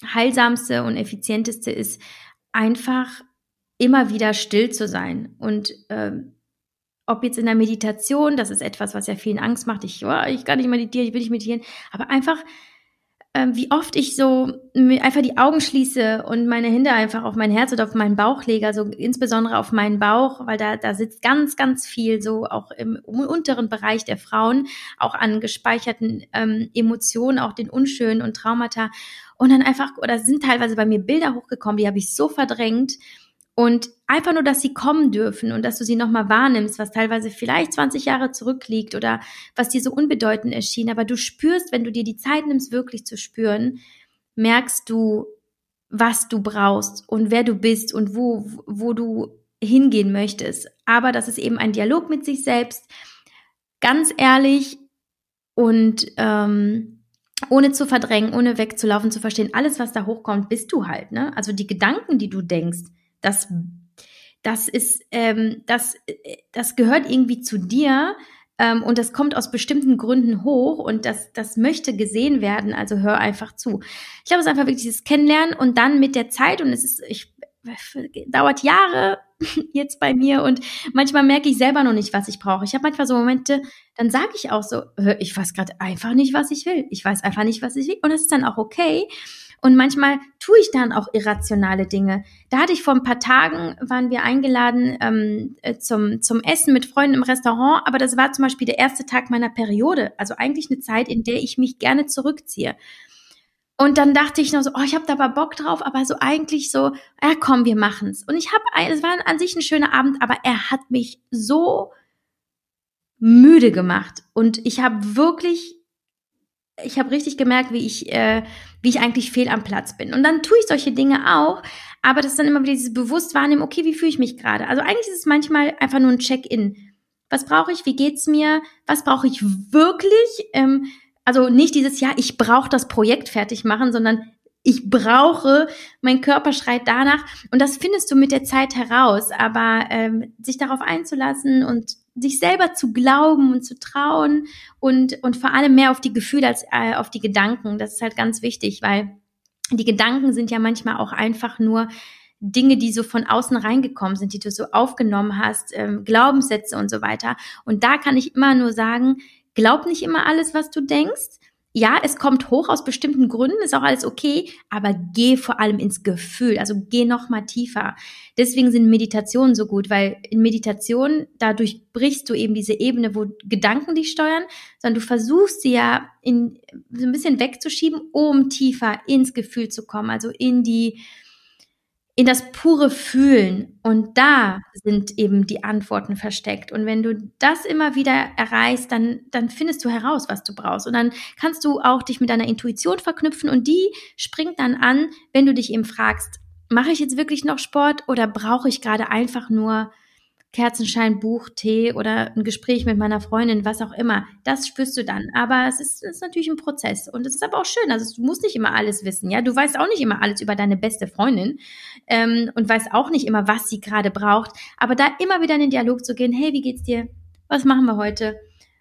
heilsamste und effizienteste ist, einfach immer wieder still zu sein und ähm, ob jetzt in der Meditation, das ist etwas, was ja vielen Angst macht. Ich, oh, ich kann nicht meditieren, ich will nicht meditieren. Aber einfach, ähm, wie oft ich so einfach die Augen schließe und meine Hände einfach auf mein Herz oder auf meinen Bauch lege, also insbesondere auf meinen Bauch, weil da, da sitzt ganz, ganz viel so auch im, unteren Bereich der Frauen, auch an gespeicherten ähm, Emotionen, auch den unschönen und Traumata. Und dann einfach, oder sind teilweise bei mir Bilder hochgekommen, die habe ich so verdrängt und einfach nur, dass sie kommen dürfen und dass du sie nochmal wahrnimmst, was teilweise vielleicht 20 Jahre zurückliegt oder was dir so unbedeutend erschien. Aber du spürst, wenn du dir die Zeit nimmst, wirklich zu spüren, merkst du, was du brauchst und wer du bist und wo, wo du hingehen möchtest. Aber das ist eben ein Dialog mit sich selbst, ganz ehrlich und ähm, ohne zu verdrängen, ohne wegzulaufen, zu verstehen, alles, was da hochkommt, bist du halt. Ne? Also die Gedanken, die du denkst, das, das ist, ähm, das, das gehört irgendwie zu dir ähm, und das kommt aus bestimmten Gründen hoch und das, das möchte gesehen werden. Also hör einfach zu. Ich glaube, es ist einfach wirklich dieses Kennenlernen und dann mit der Zeit und es ist, ich dauert Jahre jetzt bei mir und manchmal merke ich selber noch nicht, was ich brauche. Ich habe manchmal so Momente, dann sage ich auch so, ich weiß gerade einfach nicht, was ich will. Ich weiß einfach nicht, was ich will und das ist dann auch okay. Und manchmal tue ich dann auch irrationale Dinge. Da hatte ich vor ein paar Tagen, waren wir eingeladen ähm, äh, zum, zum Essen mit Freunden im Restaurant, aber das war zum Beispiel der erste Tag meiner Periode. Also eigentlich eine Zeit, in der ich mich gerne zurückziehe. Und dann dachte ich noch so, oh, ich habe da aber Bock drauf, aber so eigentlich so, ja komm, wir machen's. Und ich habe, es war an sich ein schöner Abend, aber er hat mich so müde gemacht. Und ich habe wirklich ich habe richtig gemerkt, wie ich, äh, wie ich eigentlich fehl am Platz bin. Und dann tue ich solche Dinge auch, aber das ist dann immer wieder dieses Bewusstwahrnehmen, okay, wie fühle ich mich gerade? Also eigentlich ist es manchmal einfach nur ein Check-in. Was brauche ich? Wie geht's mir? Was brauche ich wirklich? Ähm, also nicht dieses, ja, ich brauche das Projekt fertig machen, sondern ich brauche, mein Körper schreit danach. Und das findest du mit der Zeit heraus. Aber ähm, sich darauf einzulassen und sich selber zu glauben und zu trauen und, und vor allem mehr auf die Gefühle als äh, auf die Gedanken. Das ist halt ganz wichtig, weil die Gedanken sind ja manchmal auch einfach nur Dinge, die so von außen reingekommen sind, die du so aufgenommen hast, ähm, Glaubenssätze und so weiter. Und da kann ich immer nur sagen, glaub nicht immer alles, was du denkst, ja, es kommt hoch aus bestimmten Gründen, ist auch alles okay, aber geh vor allem ins Gefühl, also geh noch mal tiefer. Deswegen sind Meditationen so gut, weil in Meditation, dadurch brichst du eben diese Ebene, wo Gedanken dich steuern, sondern du versuchst sie ja in, so ein bisschen wegzuschieben, um tiefer ins Gefühl zu kommen, also in die, in das pure Fühlen. Und da sind eben die Antworten versteckt. Und wenn du das immer wieder erreichst, dann, dann findest du heraus, was du brauchst. Und dann kannst du auch dich mit deiner Intuition verknüpfen und die springt dann an, wenn du dich eben fragst, mache ich jetzt wirklich noch Sport oder brauche ich gerade einfach nur Kerzenschein, Buch, Tee oder ein Gespräch mit meiner Freundin, was auch immer. Das spürst du dann. Aber es ist, ist natürlich ein Prozess. Und es ist aber auch schön. Also du musst nicht immer alles wissen. Ja, du weißt auch nicht immer alles über deine beste Freundin ähm, und weißt auch nicht immer, was sie gerade braucht. Aber da immer wieder in den Dialog zu gehen, hey, wie geht's dir? Was machen wir heute?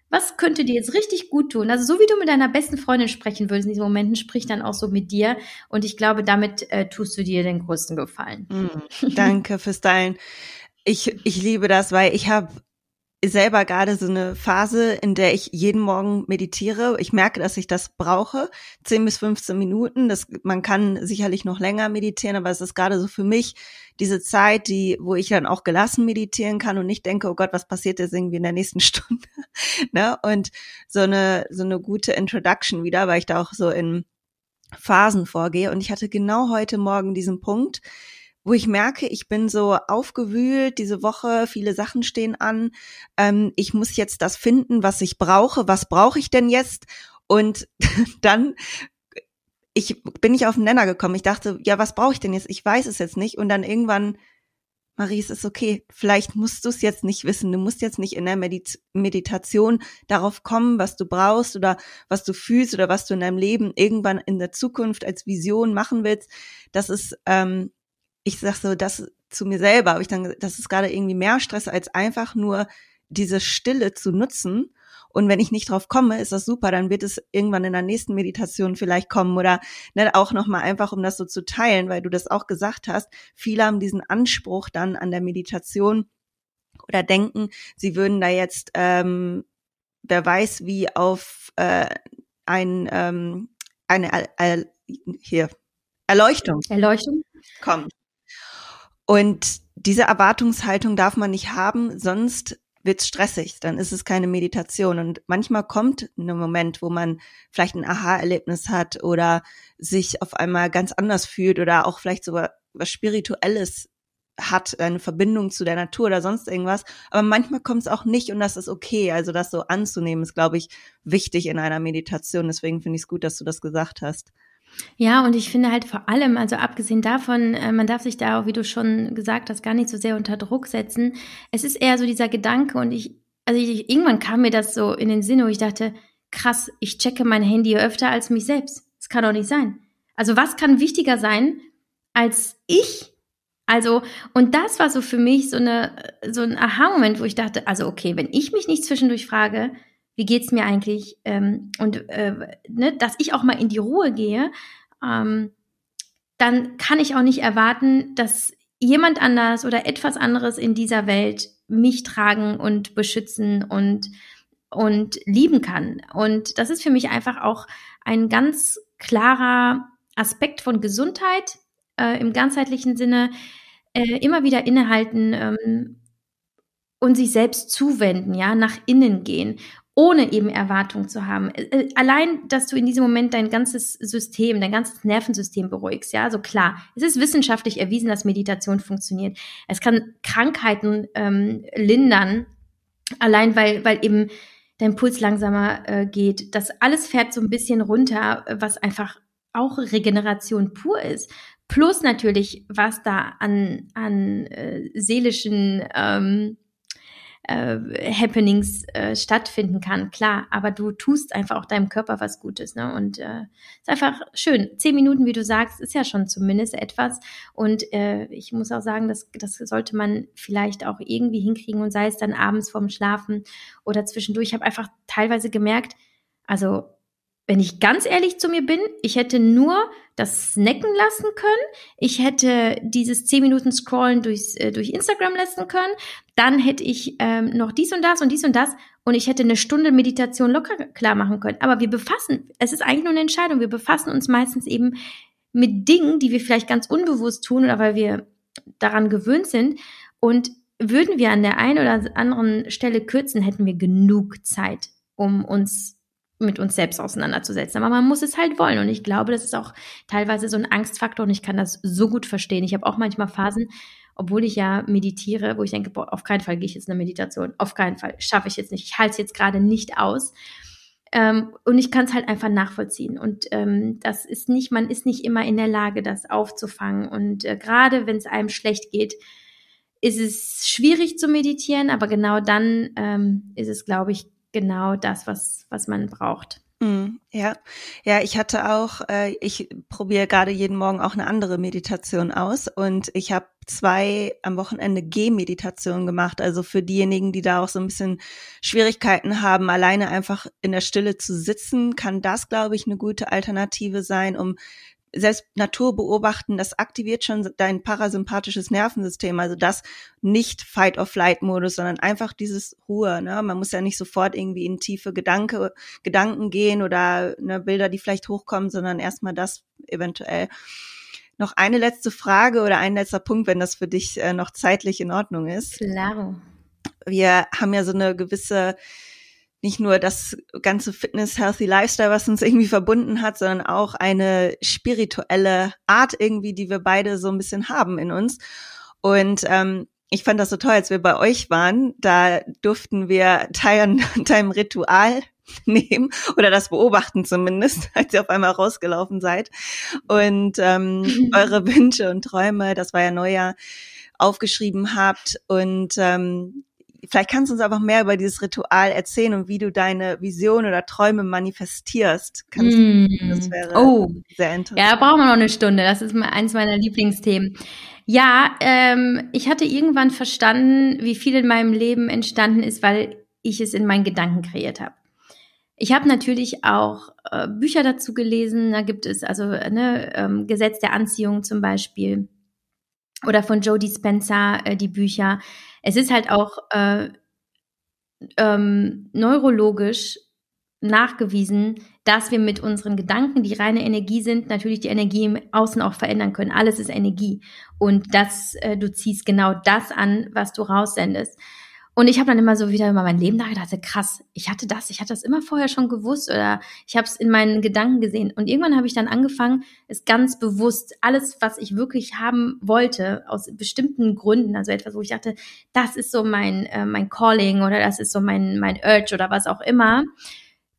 Was könnte dir jetzt richtig gut tun? Also so wie du mit deiner besten Freundin sprechen würdest in diesen Momenten, sprich dann auch so mit dir. Und ich glaube, damit äh, tust du dir den größten Gefallen. Mm, danke fürs Teilen Ich, ich liebe das, weil ich habe selber gerade so eine Phase, in der ich jeden Morgen meditiere. Ich merke, dass ich das brauche. 10 bis 15 Minuten. Das, man kann sicherlich noch länger meditieren, aber es ist gerade so für mich diese Zeit, die, wo ich dann auch gelassen meditieren kann und nicht denke, oh Gott, was passiert jetzt irgendwie in der nächsten Stunde? ne? Und so eine, so eine gute Introduction wieder, weil ich da auch so in Phasen vorgehe. Und ich hatte genau heute Morgen diesen Punkt, wo ich merke, ich bin so aufgewühlt diese Woche, viele Sachen stehen an. Ähm, ich muss jetzt das finden, was ich brauche. Was brauche ich denn jetzt? Und dann ich bin nicht auf den Nenner gekommen. Ich dachte, ja, was brauche ich denn jetzt? Ich weiß es jetzt nicht. Und dann irgendwann, Marie, es ist okay. Vielleicht musst du es jetzt nicht wissen. Du musst jetzt nicht in der Medit Meditation darauf kommen, was du brauchst oder was du fühlst oder was du in deinem Leben irgendwann in der Zukunft als Vision machen willst. Das ist ähm, ich sag so, das zu mir selber, aber ich dann, das ist gerade irgendwie mehr Stress, als einfach nur diese Stille zu nutzen. Und wenn ich nicht drauf komme, ist das super, dann wird es irgendwann in der nächsten Meditation vielleicht kommen oder ne, auch nochmal einfach, um das so zu teilen, weil du das auch gesagt hast. Viele haben diesen Anspruch dann an der Meditation oder denken, sie würden da jetzt, ähm, wer weiß, wie auf äh, ein, ähm, eine äh, hier Erleuchtung. Erleuchtung kommen. Und diese Erwartungshaltung darf man nicht haben, sonst wird's stressig, dann ist es keine Meditation. Und manchmal kommt ein Moment, wo man vielleicht ein Aha-Erlebnis hat oder sich auf einmal ganz anders fühlt oder auch vielleicht sogar was Spirituelles hat, eine Verbindung zu der Natur oder sonst irgendwas. Aber manchmal kommt es auch nicht und das ist okay. Also das so anzunehmen, ist, glaube ich, wichtig in einer Meditation. Deswegen finde ich es gut, dass du das gesagt hast. Ja, und ich finde halt vor allem, also abgesehen davon, äh, man darf sich da auch, wie du schon gesagt hast, gar nicht so sehr unter Druck setzen. Es ist eher so dieser Gedanke und ich, also ich, irgendwann kam mir das so in den Sinn, wo ich dachte, krass, ich checke mein Handy öfter als mich selbst. Das kann doch nicht sein. Also was kann wichtiger sein als ich? Also, und das war so für mich so eine, so ein Aha-Moment, wo ich dachte, also okay, wenn ich mich nicht zwischendurch frage, wie geht's mir eigentlich ähm, und äh, ne, dass ich auch mal in die Ruhe gehe, ähm, dann kann ich auch nicht erwarten, dass jemand anders oder etwas anderes in dieser Welt mich tragen und beschützen und und lieben kann. Und das ist für mich einfach auch ein ganz klarer Aspekt von Gesundheit äh, im ganzheitlichen Sinne. Äh, immer wieder innehalten ähm, und sich selbst zuwenden, ja, nach innen gehen ohne eben Erwartung zu haben. Äh, äh, allein, dass du in diesem Moment dein ganzes System, dein ganzes Nervensystem beruhigst, ja, also klar, es ist wissenschaftlich erwiesen, dass Meditation funktioniert. Es kann Krankheiten ähm, lindern, allein weil, weil eben dein Puls langsamer äh, geht. Das alles fährt so ein bisschen runter, was einfach auch Regeneration pur ist. Plus natürlich, was da an, an äh, seelischen ähm, äh, Happenings äh, stattfinden kann, klar, aber du tust einfach auch deinem Körper was Gutes, ne? Und äh, ist einfach schön. Zehn Minuten, wie du sagst, ist ja schon zumindest etwas. Und äh, ich muss auch sagen, das, das sollte man vielleicht auch irgendwie hinkriegen und sei es dann abends vorm Schlafen oder zwischendurch. Ich habe einfach teilweise gemerkt, also wenn ich ganz ehrlich zu mir bin, ich hätte nur das snacken lassen können. Ich hätte dieses 10 Minuten Scrollen durchs, äh, durch Instagram lassen können. Dann hätte ich ähm, noch dies und das und dies und das. Und ich hätte eine Stunde Meditation locker klar machen können. Aber wir befassen, es ist eigentlich nur eine Entscheidung. Wir befassen uns meistens eben mit Dingen, die wir vielleicht ganz unbewusst tun oder weil wir daran gewöhnt sind. Und würden wir an der einen oder anderen Stelle kürzen, hätten wir genug Zeit, um uns mit uns selbst auseinanderzusetzen. Aber man muss es halt wollen. Und ich glaube, das ist auch teilweise so ein Angstfaktor und ich kann das so gut verstehen. Ich habe auch manchmal Phasen, obwohl ich ja meditiere, wo ich denke, boah, auf keinen Fall gehe ich jetzt in eine Meditation. Auf keinen Fall. Schaffe ich jetzt nicht. Ich halte es jetzt gerade nicht aus. Ähm, und ich kann es halt einfach nachvollziehen. Und ähm, das ist nicht, man ist nicht immer in der Lage, das aufzufangen. Und äh, gerade wenn es einem schlecht geht, ist es schwierig zu meditieren, aber genau dann ähm, ist es, glaube ich, genau das, was, was man braucht. Mm, ja, ja, ich hatte auch, äh, ich probiere gerade jeden Morgen auch eine andere Meditation aus und ich habe zwei am Wochenende G-Meditationen gemacht. Also für diejenigen, die da auch so ein bisschen Schwierigkeiten haben, alleine einfach in der Stille zu sitzen, kann das, glaube ich, eine gute Alternative sein, um selbst Natur beobachten, das aktiviert schon dein parasympathisches Nervensystem, also das nicht Fight-or-Flight-Modus, sondern einfach dieses Ruhe. Ne? Man muss ja nicht sofort irgendwie in tiefe Gedanke, Gedanken gehen oder ne, Bilder, die vielleicht hochkommen, sondern erstmal das eventuell. Noch eine letzte Frage oder ein letzter Punkt, wenn das für dich äh, noch zeitlich in Ordnung ist. Klaro. Wir haben ja so eine gewisse nicht nur das ganze Fitness, Healthy Lifestyle, was uns irgendwie verbunden hat, sondern auch eine spirituelle Art irgendwie, die wir beide so ein bisschen haben in uns. Und ähm, ich fand das so toll, als wir bei euch waren, da durften wir Teil an deinem Ritual nehmen oder das beobachten zumindest, als ihr auf einmal rausgelaufen seid. Und ähm, eure Wünsche und Träume, das war ja Neujahr, aufgeschrieben habt. Und ähm, vielleicht kannst du uns einfach mehr über dieses Ritual erzählen und wie du deine Vision oder Träume manifestierst. Kannst mm. Das wäre oh. sehr interessant. Ja, da brauchen wir noch eine Stunde. Das ist eins meiner Lieblingsthemen. Ja, ähm, ich hatte irgendwann verstanden, wie viel in meinem Leben entstanden ist, weil ich es in meinen Gedanken kreiert habe. Ich habe natürlich auch äh, Bücher dazu gelesen. Da gibt es also ne, ähm, Gesetz der Anziehung zum Beispiel oder von Joe Dispenza äh, die Bücher. Es ist halt auch äh, ähm, neurologisch nachgewiesen, dass wir mit unseren Gedanken, die reine Energie sind, natürlich die Energie im Außen auch verändern können. Alles ist Energie. Und das, äh, du ziehst genau das an, was du raussendest. Und ich habe dann immer so wieder über mein Leben nachgedacht, krass, ich hatte das, ich hatte das immer vorher schon gewusst oder ich habe es in meinen Gedanken gesehen. Und irgendwann habe ich dann angefangen, es ganz bewusst, alles, was ich wirklich haben wollte, aus bestimmten Gründen, also etwas, wo ich dachte, das ist so mein, äh, mein Calling oder das ist so mein, mein Urge oder was auch immer,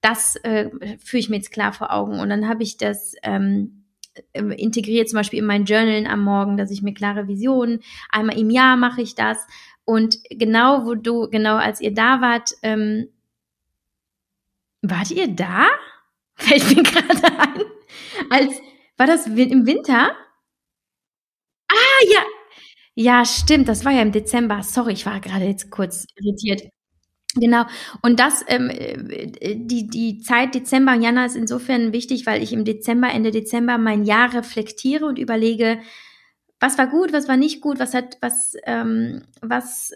das äh, führe ich mir jetzt klar vor Augen. Und dann habe ich das ähm, äh, integriert, zum Beispiel in mein Journal am Morgen, dass ich mir klare Visionen, einmal im Jahr mache ich das und genau, wo du, genau als ihr da wart, ähm, wart ihr da? Fällt mir gerade ein. Als, war das im Winter? Ah, ja. Ja, stimmt, das war ja im Dezember. Sorry, ich war gerade jetzt kurz irritiert. Genau. Und das, ähm, äh, die, die Zeit Dezember und Januar ist insofern wichtig, weil ich im Dezember, Ende Dezember mein Jahr reflektiere und überlege, was war gut, was war nicht gut, was hat, was, ähm, was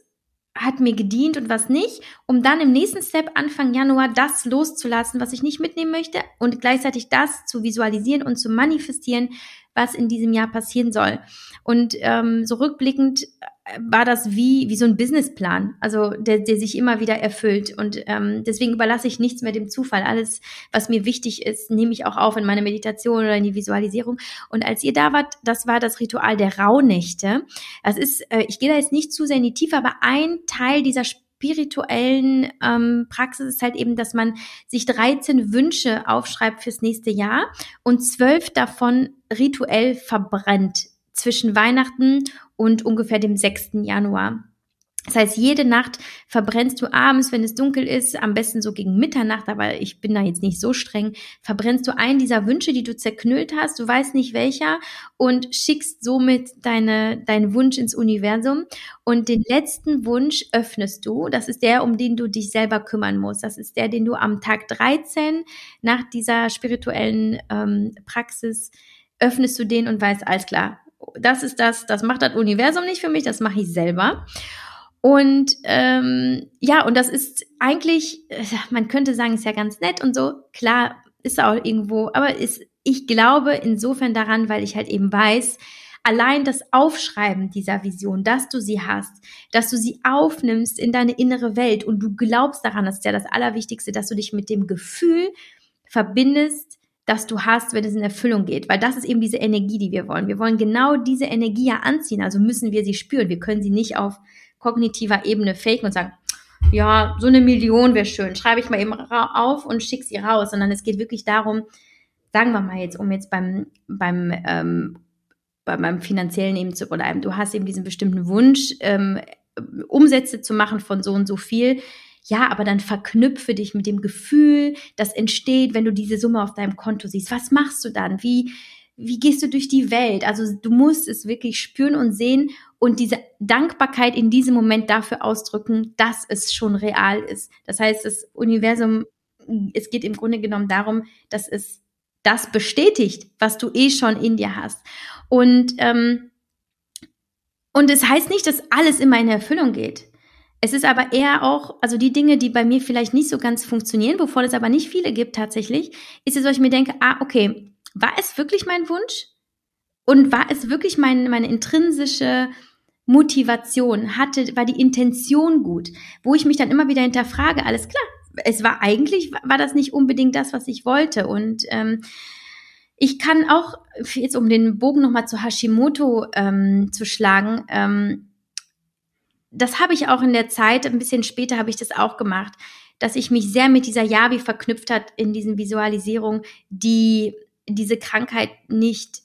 hat mir gedient und was nicht, um dann im nächsten Step Anfang Januar das loszulassen, was ich nicht mitnehmen möchte und gleichzeitig das zu visualisieren und zu manifestieren, was in diesem Jahr passieren soll. Und ähm, so rückblickend äh, war das wie, wie so ein Businessplan, also der, der sich immer wieder erfüllt. Und ähm, deswegen überlasse ich nichts mehr dem Zufall. Alles, was mir wichtig ist, nehme ich auch auf in meine Meditation oder in die Visualisierung. Und als ihr da wart, das war das Ritual der Rauhnächte. Das ist, äh, ich gehe da jetzt nicht zu sehr in die Tiefe, aber ein Teil dieser spirituellen ähm, Praxis ist halt eben, dass man sich 13 Wünsche aufschreibt fürs nächste Jahr und zwölf davon rituell verbrennt zwischen Weihnachten und ungefähr dem 6. Januar. Das heißt, jede Nacht verbrennst du abends, wenn es dunkel ist, am besten so gegen Mitternacht, aber ich bin da jetzt nicht so streng, verbrennst du einen dieser Wünsche, die du zerknüllt hast, du weißt nicht welcher und schickst somit deine, deinen Wunsch ins Universum und den letzten Wunsch öffnest du. Das ist der, um den du dich selber kümmern musst. Das ist der, den du am Tag 13 nach dieser spirituellen ähm, Praxis öffnest du den und weißt, alles klar, das ist das, das macht das Universum nicht für mich, das mache ich selber. Und ähm, ja, und das ist eigentlich, äh, man könnte sagen, ist ja ganz nett und so. Klar, ist auch irgendwo, aber ist, ich glaube insofern daran, weil ich halt eben weiß, allein das Aufschreiben dieser Vision, dass du sie hast, dass du sie aufnimmst in deine innere Welt und du glaubst daran, das ist ja das Allerwichtigste, dass du dich mit dem Gefühl verbindest, das du hast, wenn es in Erfüllung geht. Weil das ist eben diese Energie, die wir wollen. Wir wollen genau diese Energie ja anziehen, also müssen wir sie spüren. Wir können sie nicht auf kognitiver Ebene faken und sagen, ja, so eine Million wäre schön, schreibe ich mal eben auf und schicke sie raus, sondern es geht wirklich darum, sagen wir mal jetzt, um jetzt beim, beim, ähm, bei meinem finanziellen eben zu bleiben, du hast eben diesen bestimmten Wunsch, ähm, Umsätze zu machen von so und so viel. Ja, aber dann verknüpfe dich mit dem Gefühl, das entsteht, wenn du diese Summe auf deinem Konto siehst. Was machst du dann? Wie, wie gehst du durch die Welt? Also du musst es wirklich spüren und sehen und diese Dankbarkeit in diesem Moment dafür ausdrücken, dass es schon real ist. Das heißt, das Universum, es geht im Grunde genommen darum, dass es das bestätigt, was du eh schon in dir hast. Und, ähm, und es heißt nicht, dass alles immer in Erfüllung geht. Es ist aber eher auch, also die Dinge, die bei mir vielleicht nicht so ganz funktionieren, wovon es aber nicht viele gibt tatsächlich, ist es, dass ich mir denke, ah, okay, war es wirklich mein Wunsch? Und war es wirklich mein, meine intrinsische Motivation? Hatte, war die Intention gut? Wo ich mich dann immer wieder hinterfrage, alles klar, es war eigentlich, war das nicht unbedingt das, was ich wollte. Und ähm, ich kann auch, jetzt um den Bogen nochmal zu Hashimoto ähm, zu schlagen, ähm, das habe ich auch in der Zeit, ein bisschen später habe ich das auch gemacht, dass ich mich sehr mit dieser Yavi verknüpft hat in diesen Visualisierungen, die diese Krankheit nicht,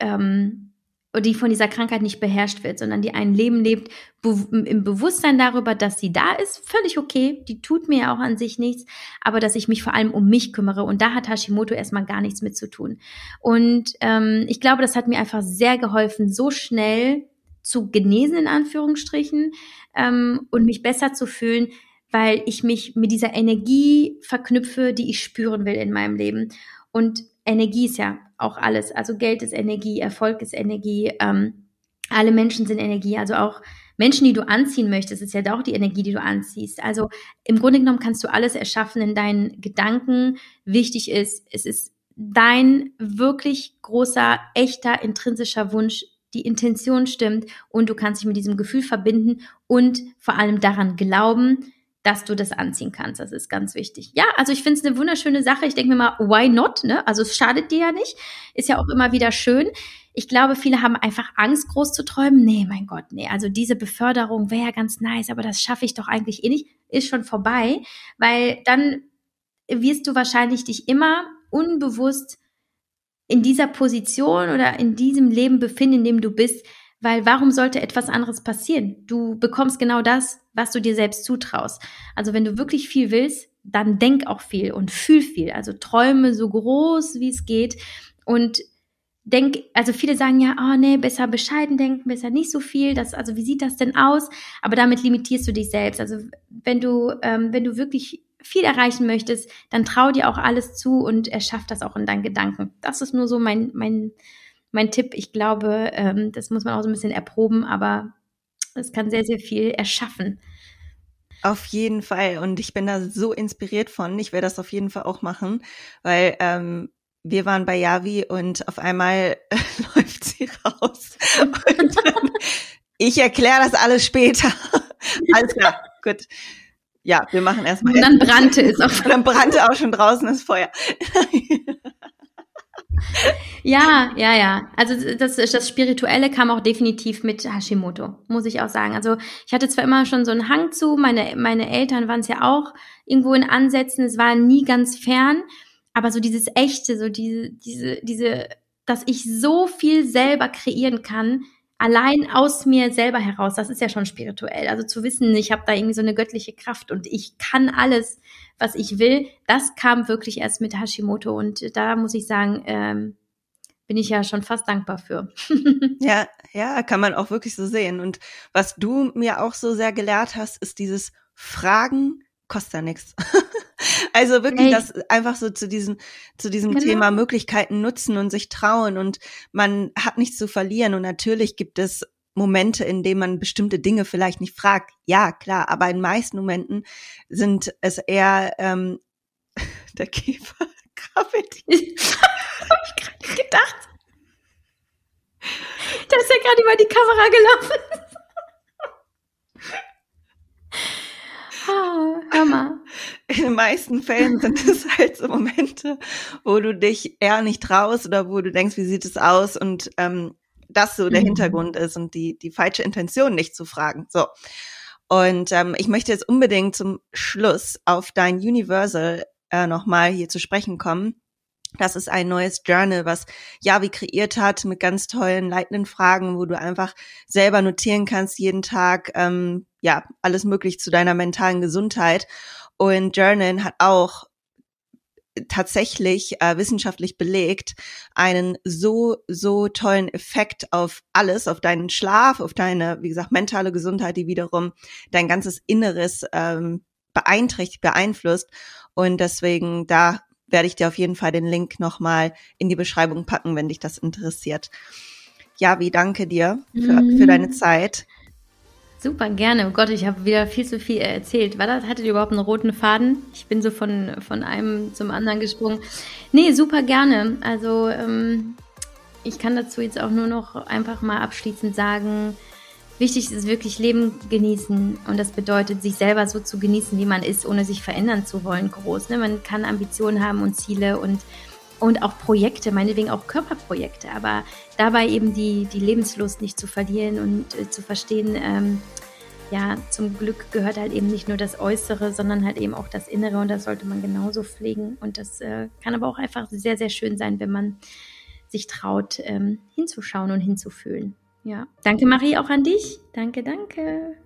ähm, die von dieser Krankheit nicht beherrscht wird, sondern die ein Leben lebt be im Bewusstsein darüber, dass sie da ist, völlig okay, die tut mir ja auch an sich nichts, aber dass ich mich vor allem um mich kümmere und da hat Hashimoto erstmal gar nichts mit zu tun. Und ähm, ich glaube, das hat mir einfach sehr geholfen, so schnell zu genesen, in Anführungsstrichen, ähm, und mich besser zu fühlen, weil ich mich mit dieser Energie verknüpfe, die ich spüren will in meinem Leben. Und Energie ist ja auch alles. Also Geld ist Energie, Erfolg ist Energie, ähm, alle Menschen sind Energie. Also auch Menschen, die du anziehen möchtest, ist ja auch die Energie, die du anziehst. Also im Grunde genommen kannst du alles erschaffen in deinen Gedanken. Wichtig ist, es ist dein wirklich großer, echter, intrinsischer Wunsch, die Intention stimmt und du kannst dich mit diesem Gefühl verbinden und vor allem daran glauben, dass du das anziehen kannst. Das ist ganz wichtig. Ja, also ich finde es eine wunderschöne Sache. Ich denke mir mal, why not? Ne? Also es schadet dir ja nicht. Ist ja auch immer wieder schön. Ich glaube, viele haben einfach Angst, groß zu träumen. Nee, mein Gott, nee. Also diese Beförderung wäre ja ganz nice, aber das schaffe ich doch eigentlich eh nicht. Ist schon vorbei, weil dann wirst du wahrscheinlich dich immer unbewusst in dieser Position oder in diesem Leben befinden, in dem du bist, weil warum sollte etwas anderes passieren? Du bekommst genau das, was du dir selbst zutraust. Also wenn du wirklich viel willst, dann denk auch viel und fühl viel. Also träume so groß, wie es geht und denk, also viele sagen ja, oh nee, besser bescheiden denken, besser nicht so viel. Das, also wie sieht das denn aus? Aber damit limitierst du dich selbst. Also wenn du, ähm, wenn du wirklich viel erreichen möchtest, dann trau dir auch alles zu und erschaff das auch in deinen Gedanken. Das ist nur so mein, mein, mein Tipp. Ich glaube, ähm, das muss man auch so ein bisschen erproben, aber es kann sehr, sehr viel erschaffen. Auf jeden Fall. Und ich bin da so inspiriert von. Ich werde das auf jeden Fall auch machen, weil ähm, wir waren bei Yavi und auf einmal läuft sie raus. Und ich erkläre das alles später. alles klar, gut ja, wir machen erstmal. Und dann brannte es auch. dann brannte auch schon draußen das Feuer. ja, ja, ja. Also das, das Spirituelle kam auch definitiv mit Hashimoto, muss ich auch sagen. Also ich hatte zwar immer schon so einen Hang zu, meine, meine Eltern waren es ja auch irgendwo in Ansätzen, es war nie ganz fern, aber so dieses Echte, so diese, diese, diese, dass ich so viel selber kreieren kann, allein aus mir selber heraus, das ist ja schon spirituell. Also zu wissen, ich habe da irgendwie so eine göttliche Kraft und ich kann alles, was ich will, das kam wirklich erst mit Hashimoto. Und da muss ich sagen, ähm, bin ich ja schon fast dankbar für. ja, ja, kann man auch wirklich so sehen. Und was du mir auch so sehr gelehrt hast, ist dieses Fragen kostet ja nichts. Also wirklich hey. das einfach so zu diesem, zu diesem genau. Thema Möglichkeiten nutzen und sich trauen und man hat nichts zu verlieren und natürlich gibt es Momente, in denen man bestimmte Dinge vielleicht nicht fragt. Ja, klar, aber in meisten Momenten sind es eher ähm, der Käfer krabbelt. Hab ich gerade gedacht. Der ist ja gerade über die Kamera gelaufen. Ah, hör mal. In den meisten Fällen sind es halt so Momente, wo du dich eher nicht traust oder wo du denkst, wie sieht es aus und ähm, das so der mhm. Hintergrund ist und die, die falsche Intention nicht zu fragen. So. Und ähm, ich möchte jetzt unbedingt zum Schluss auf dein Universal äh, nochmal hier zu sprechen kommen. Das ist ein neues Journal, was Javi kreiert hat mit ganz tollen leitenden Fragen, wo du einfach selber notieren kannst jeden Tag, ähm, ja, alles möglich zu deiner mentalen Gesundheit. Und Journal hat auch tatsächlich äh, wissenschaftlich belegt einen so so tollen Effekt auf alles, auf deinen Schlaf, auf deine wie gesagt mentale Gesundheit, die wiederum dein ganzes Inneres ähm, beeinträchtigt, beeinflusst und deswegen da werde ich dir auf jeden Fall den Link nochmal in die Beschreibung packen, wenn dich das interessiert. Ja, wie danke dir für, mhm. für deine Zeit. Super, gerne. Oh Gott, ich habe wieder viel zu viel erzählt. War das, hattet ihr überhaupt einen roten Faden? Ich bin so von, von einem zum anderen gesprungen. Nee, super gerne. Also ähm, ich kann dazu jetzt auch nur noch einfach mal abschließend sagen, wichtig ist wirklich Leben genießen. Und das bedeutet, sich selber so zu genießen, wie man ist, ohne sich verändern zu wollen, groß. Ne? Man kann Ambitionen haben und Ziele und und auch Projekte, meinetwegen auch Körperprojekte, aber dabei eben die, die Lebenslust nicht zu verlieren und äh, zu verstehen, ähm, ja, zum Glück gehört halt eben nicht nur das Äußere, sondern halt eben auch das Innere und das sollte man genauso pflegen. Und das äh, kann aber auch einfach sehr, sehr schön sein, wenn man sich traut, ähm, hinzuschauen und hinzufühlen. Ja. Danke, Marie, auch an dich. Danke, danke.